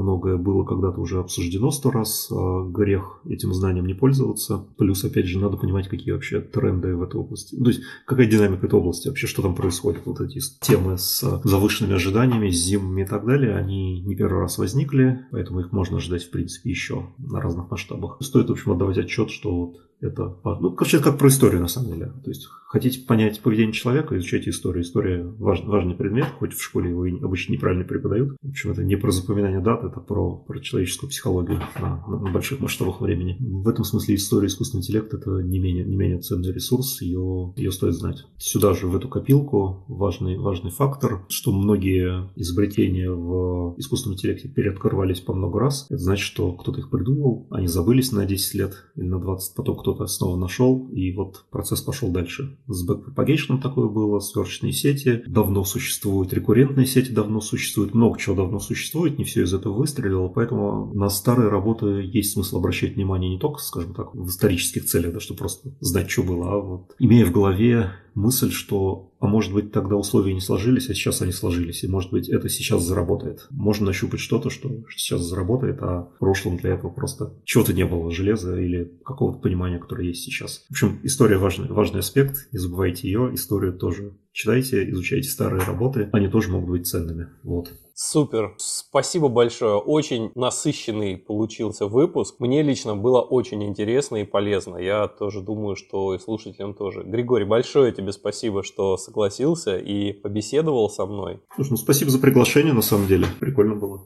многое было когда-то уже обсуждено сто раз, а грех этим знанием не пользоваться. Плюс, опять же, надо понимать, какие вообще тренды в этой области. То есть, какая динамика этой области, вообще, что там происходит. Вот эти темы с завышенными ожиданиями, с зимами и так далее, они не первый раз возникли, поэтому их можно ждать, в принципе, еще на разных масштабах. Стоит, в общем, отдавать отчет, что вот это, ну, короче, это как про историю, на самом деле. То есть, хотите понять поведение человека, изучайте историю. История важ, важный предмет, хоть в школе его обычно неправильно преподают. В общем, это не про запоминание дат, это про, про человеческую психологию на, на, больших масштабах времени. В этом смысле история искусственного интеллекта это не менее, не менее ценный ресурс, ее, ее стоит знать. Сюда же, в эту копилку, важный, важный фактор, что многие изобретения в искусственном интеллекте переоткрывались по много раз. Это значит, что кто-то их придумал, они забылись на 10 лет или на 20, потом кто кто-то снова нашел, и вот процесс пошел дальше. С backpropagation такое было, сверочные сети. Давно существуют, рекуррентные сети давно существуют, много чего давно существует, не все из этого выстрелило, поэтому на старые работы есть смысл обращать внимание не только, скажем так, в исторических целях, да, чтобы просто знать, что было, а вот имея в голове мысль, что а может быть тогда условия не сложились, а сейчас они сложились, и может быть это сейчас заработает. Можно нащупать что-то, что сейчас заработает, а в прошлом для этого просто чего-то не было, железа или какого-то понимания, которое есть сейчас. В общем, история важный, важный аспект, не забывайте ее, историю тоже читайте, изучайте старые работы, они тоже могут быть ценными. Вот. Супер, спасибо большое. Очень насыщенный получился выпуск. Мне лично было очень интересно и полезно. Я тоже думаю, что и слушателям тоже. Григорий, большое тебе спасибо, что согласился и побеседовал со мной. Слушай, ну спасибо за приглашение, на самом деле. Прикольно было.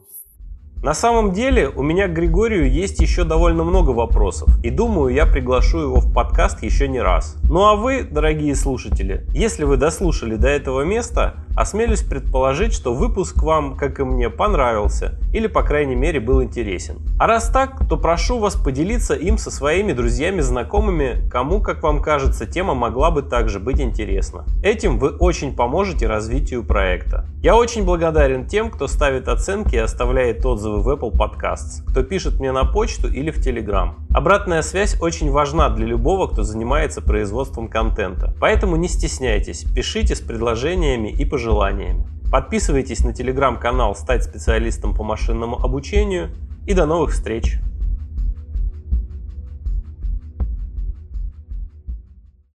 На самом деле у меня к Григорию есть еще довольно много вопросов, и думаю, я приглашу его в подкаст еще не раз. Ну а вы, дорогие слушатели, если вы дослушали до этого места, осмелюсь предположить, что выпуск вам, как и мне, понравился, или по крайней мере был интересен. А раз так, то прошу вас поделиться им со своими друзьями, знакомыми, кому, как вам кажется, тема могла бы также быть интересна. Этим вы очень поможете развитию проекта. Я очень благодарен тем, кто ставит оценки и оставляет отзывы отзывы в Apple Podcasts, кто пишет мне на почту или в Telegram. Обратная связь очень важна для любого, кто занимается производством контента. Поэтому не стесняйтесь, пишите с предложениями и пожеланиями. Подписывайтесь на телеграм-канал «Стать специалистом по машинному обучению» и до новых встреч!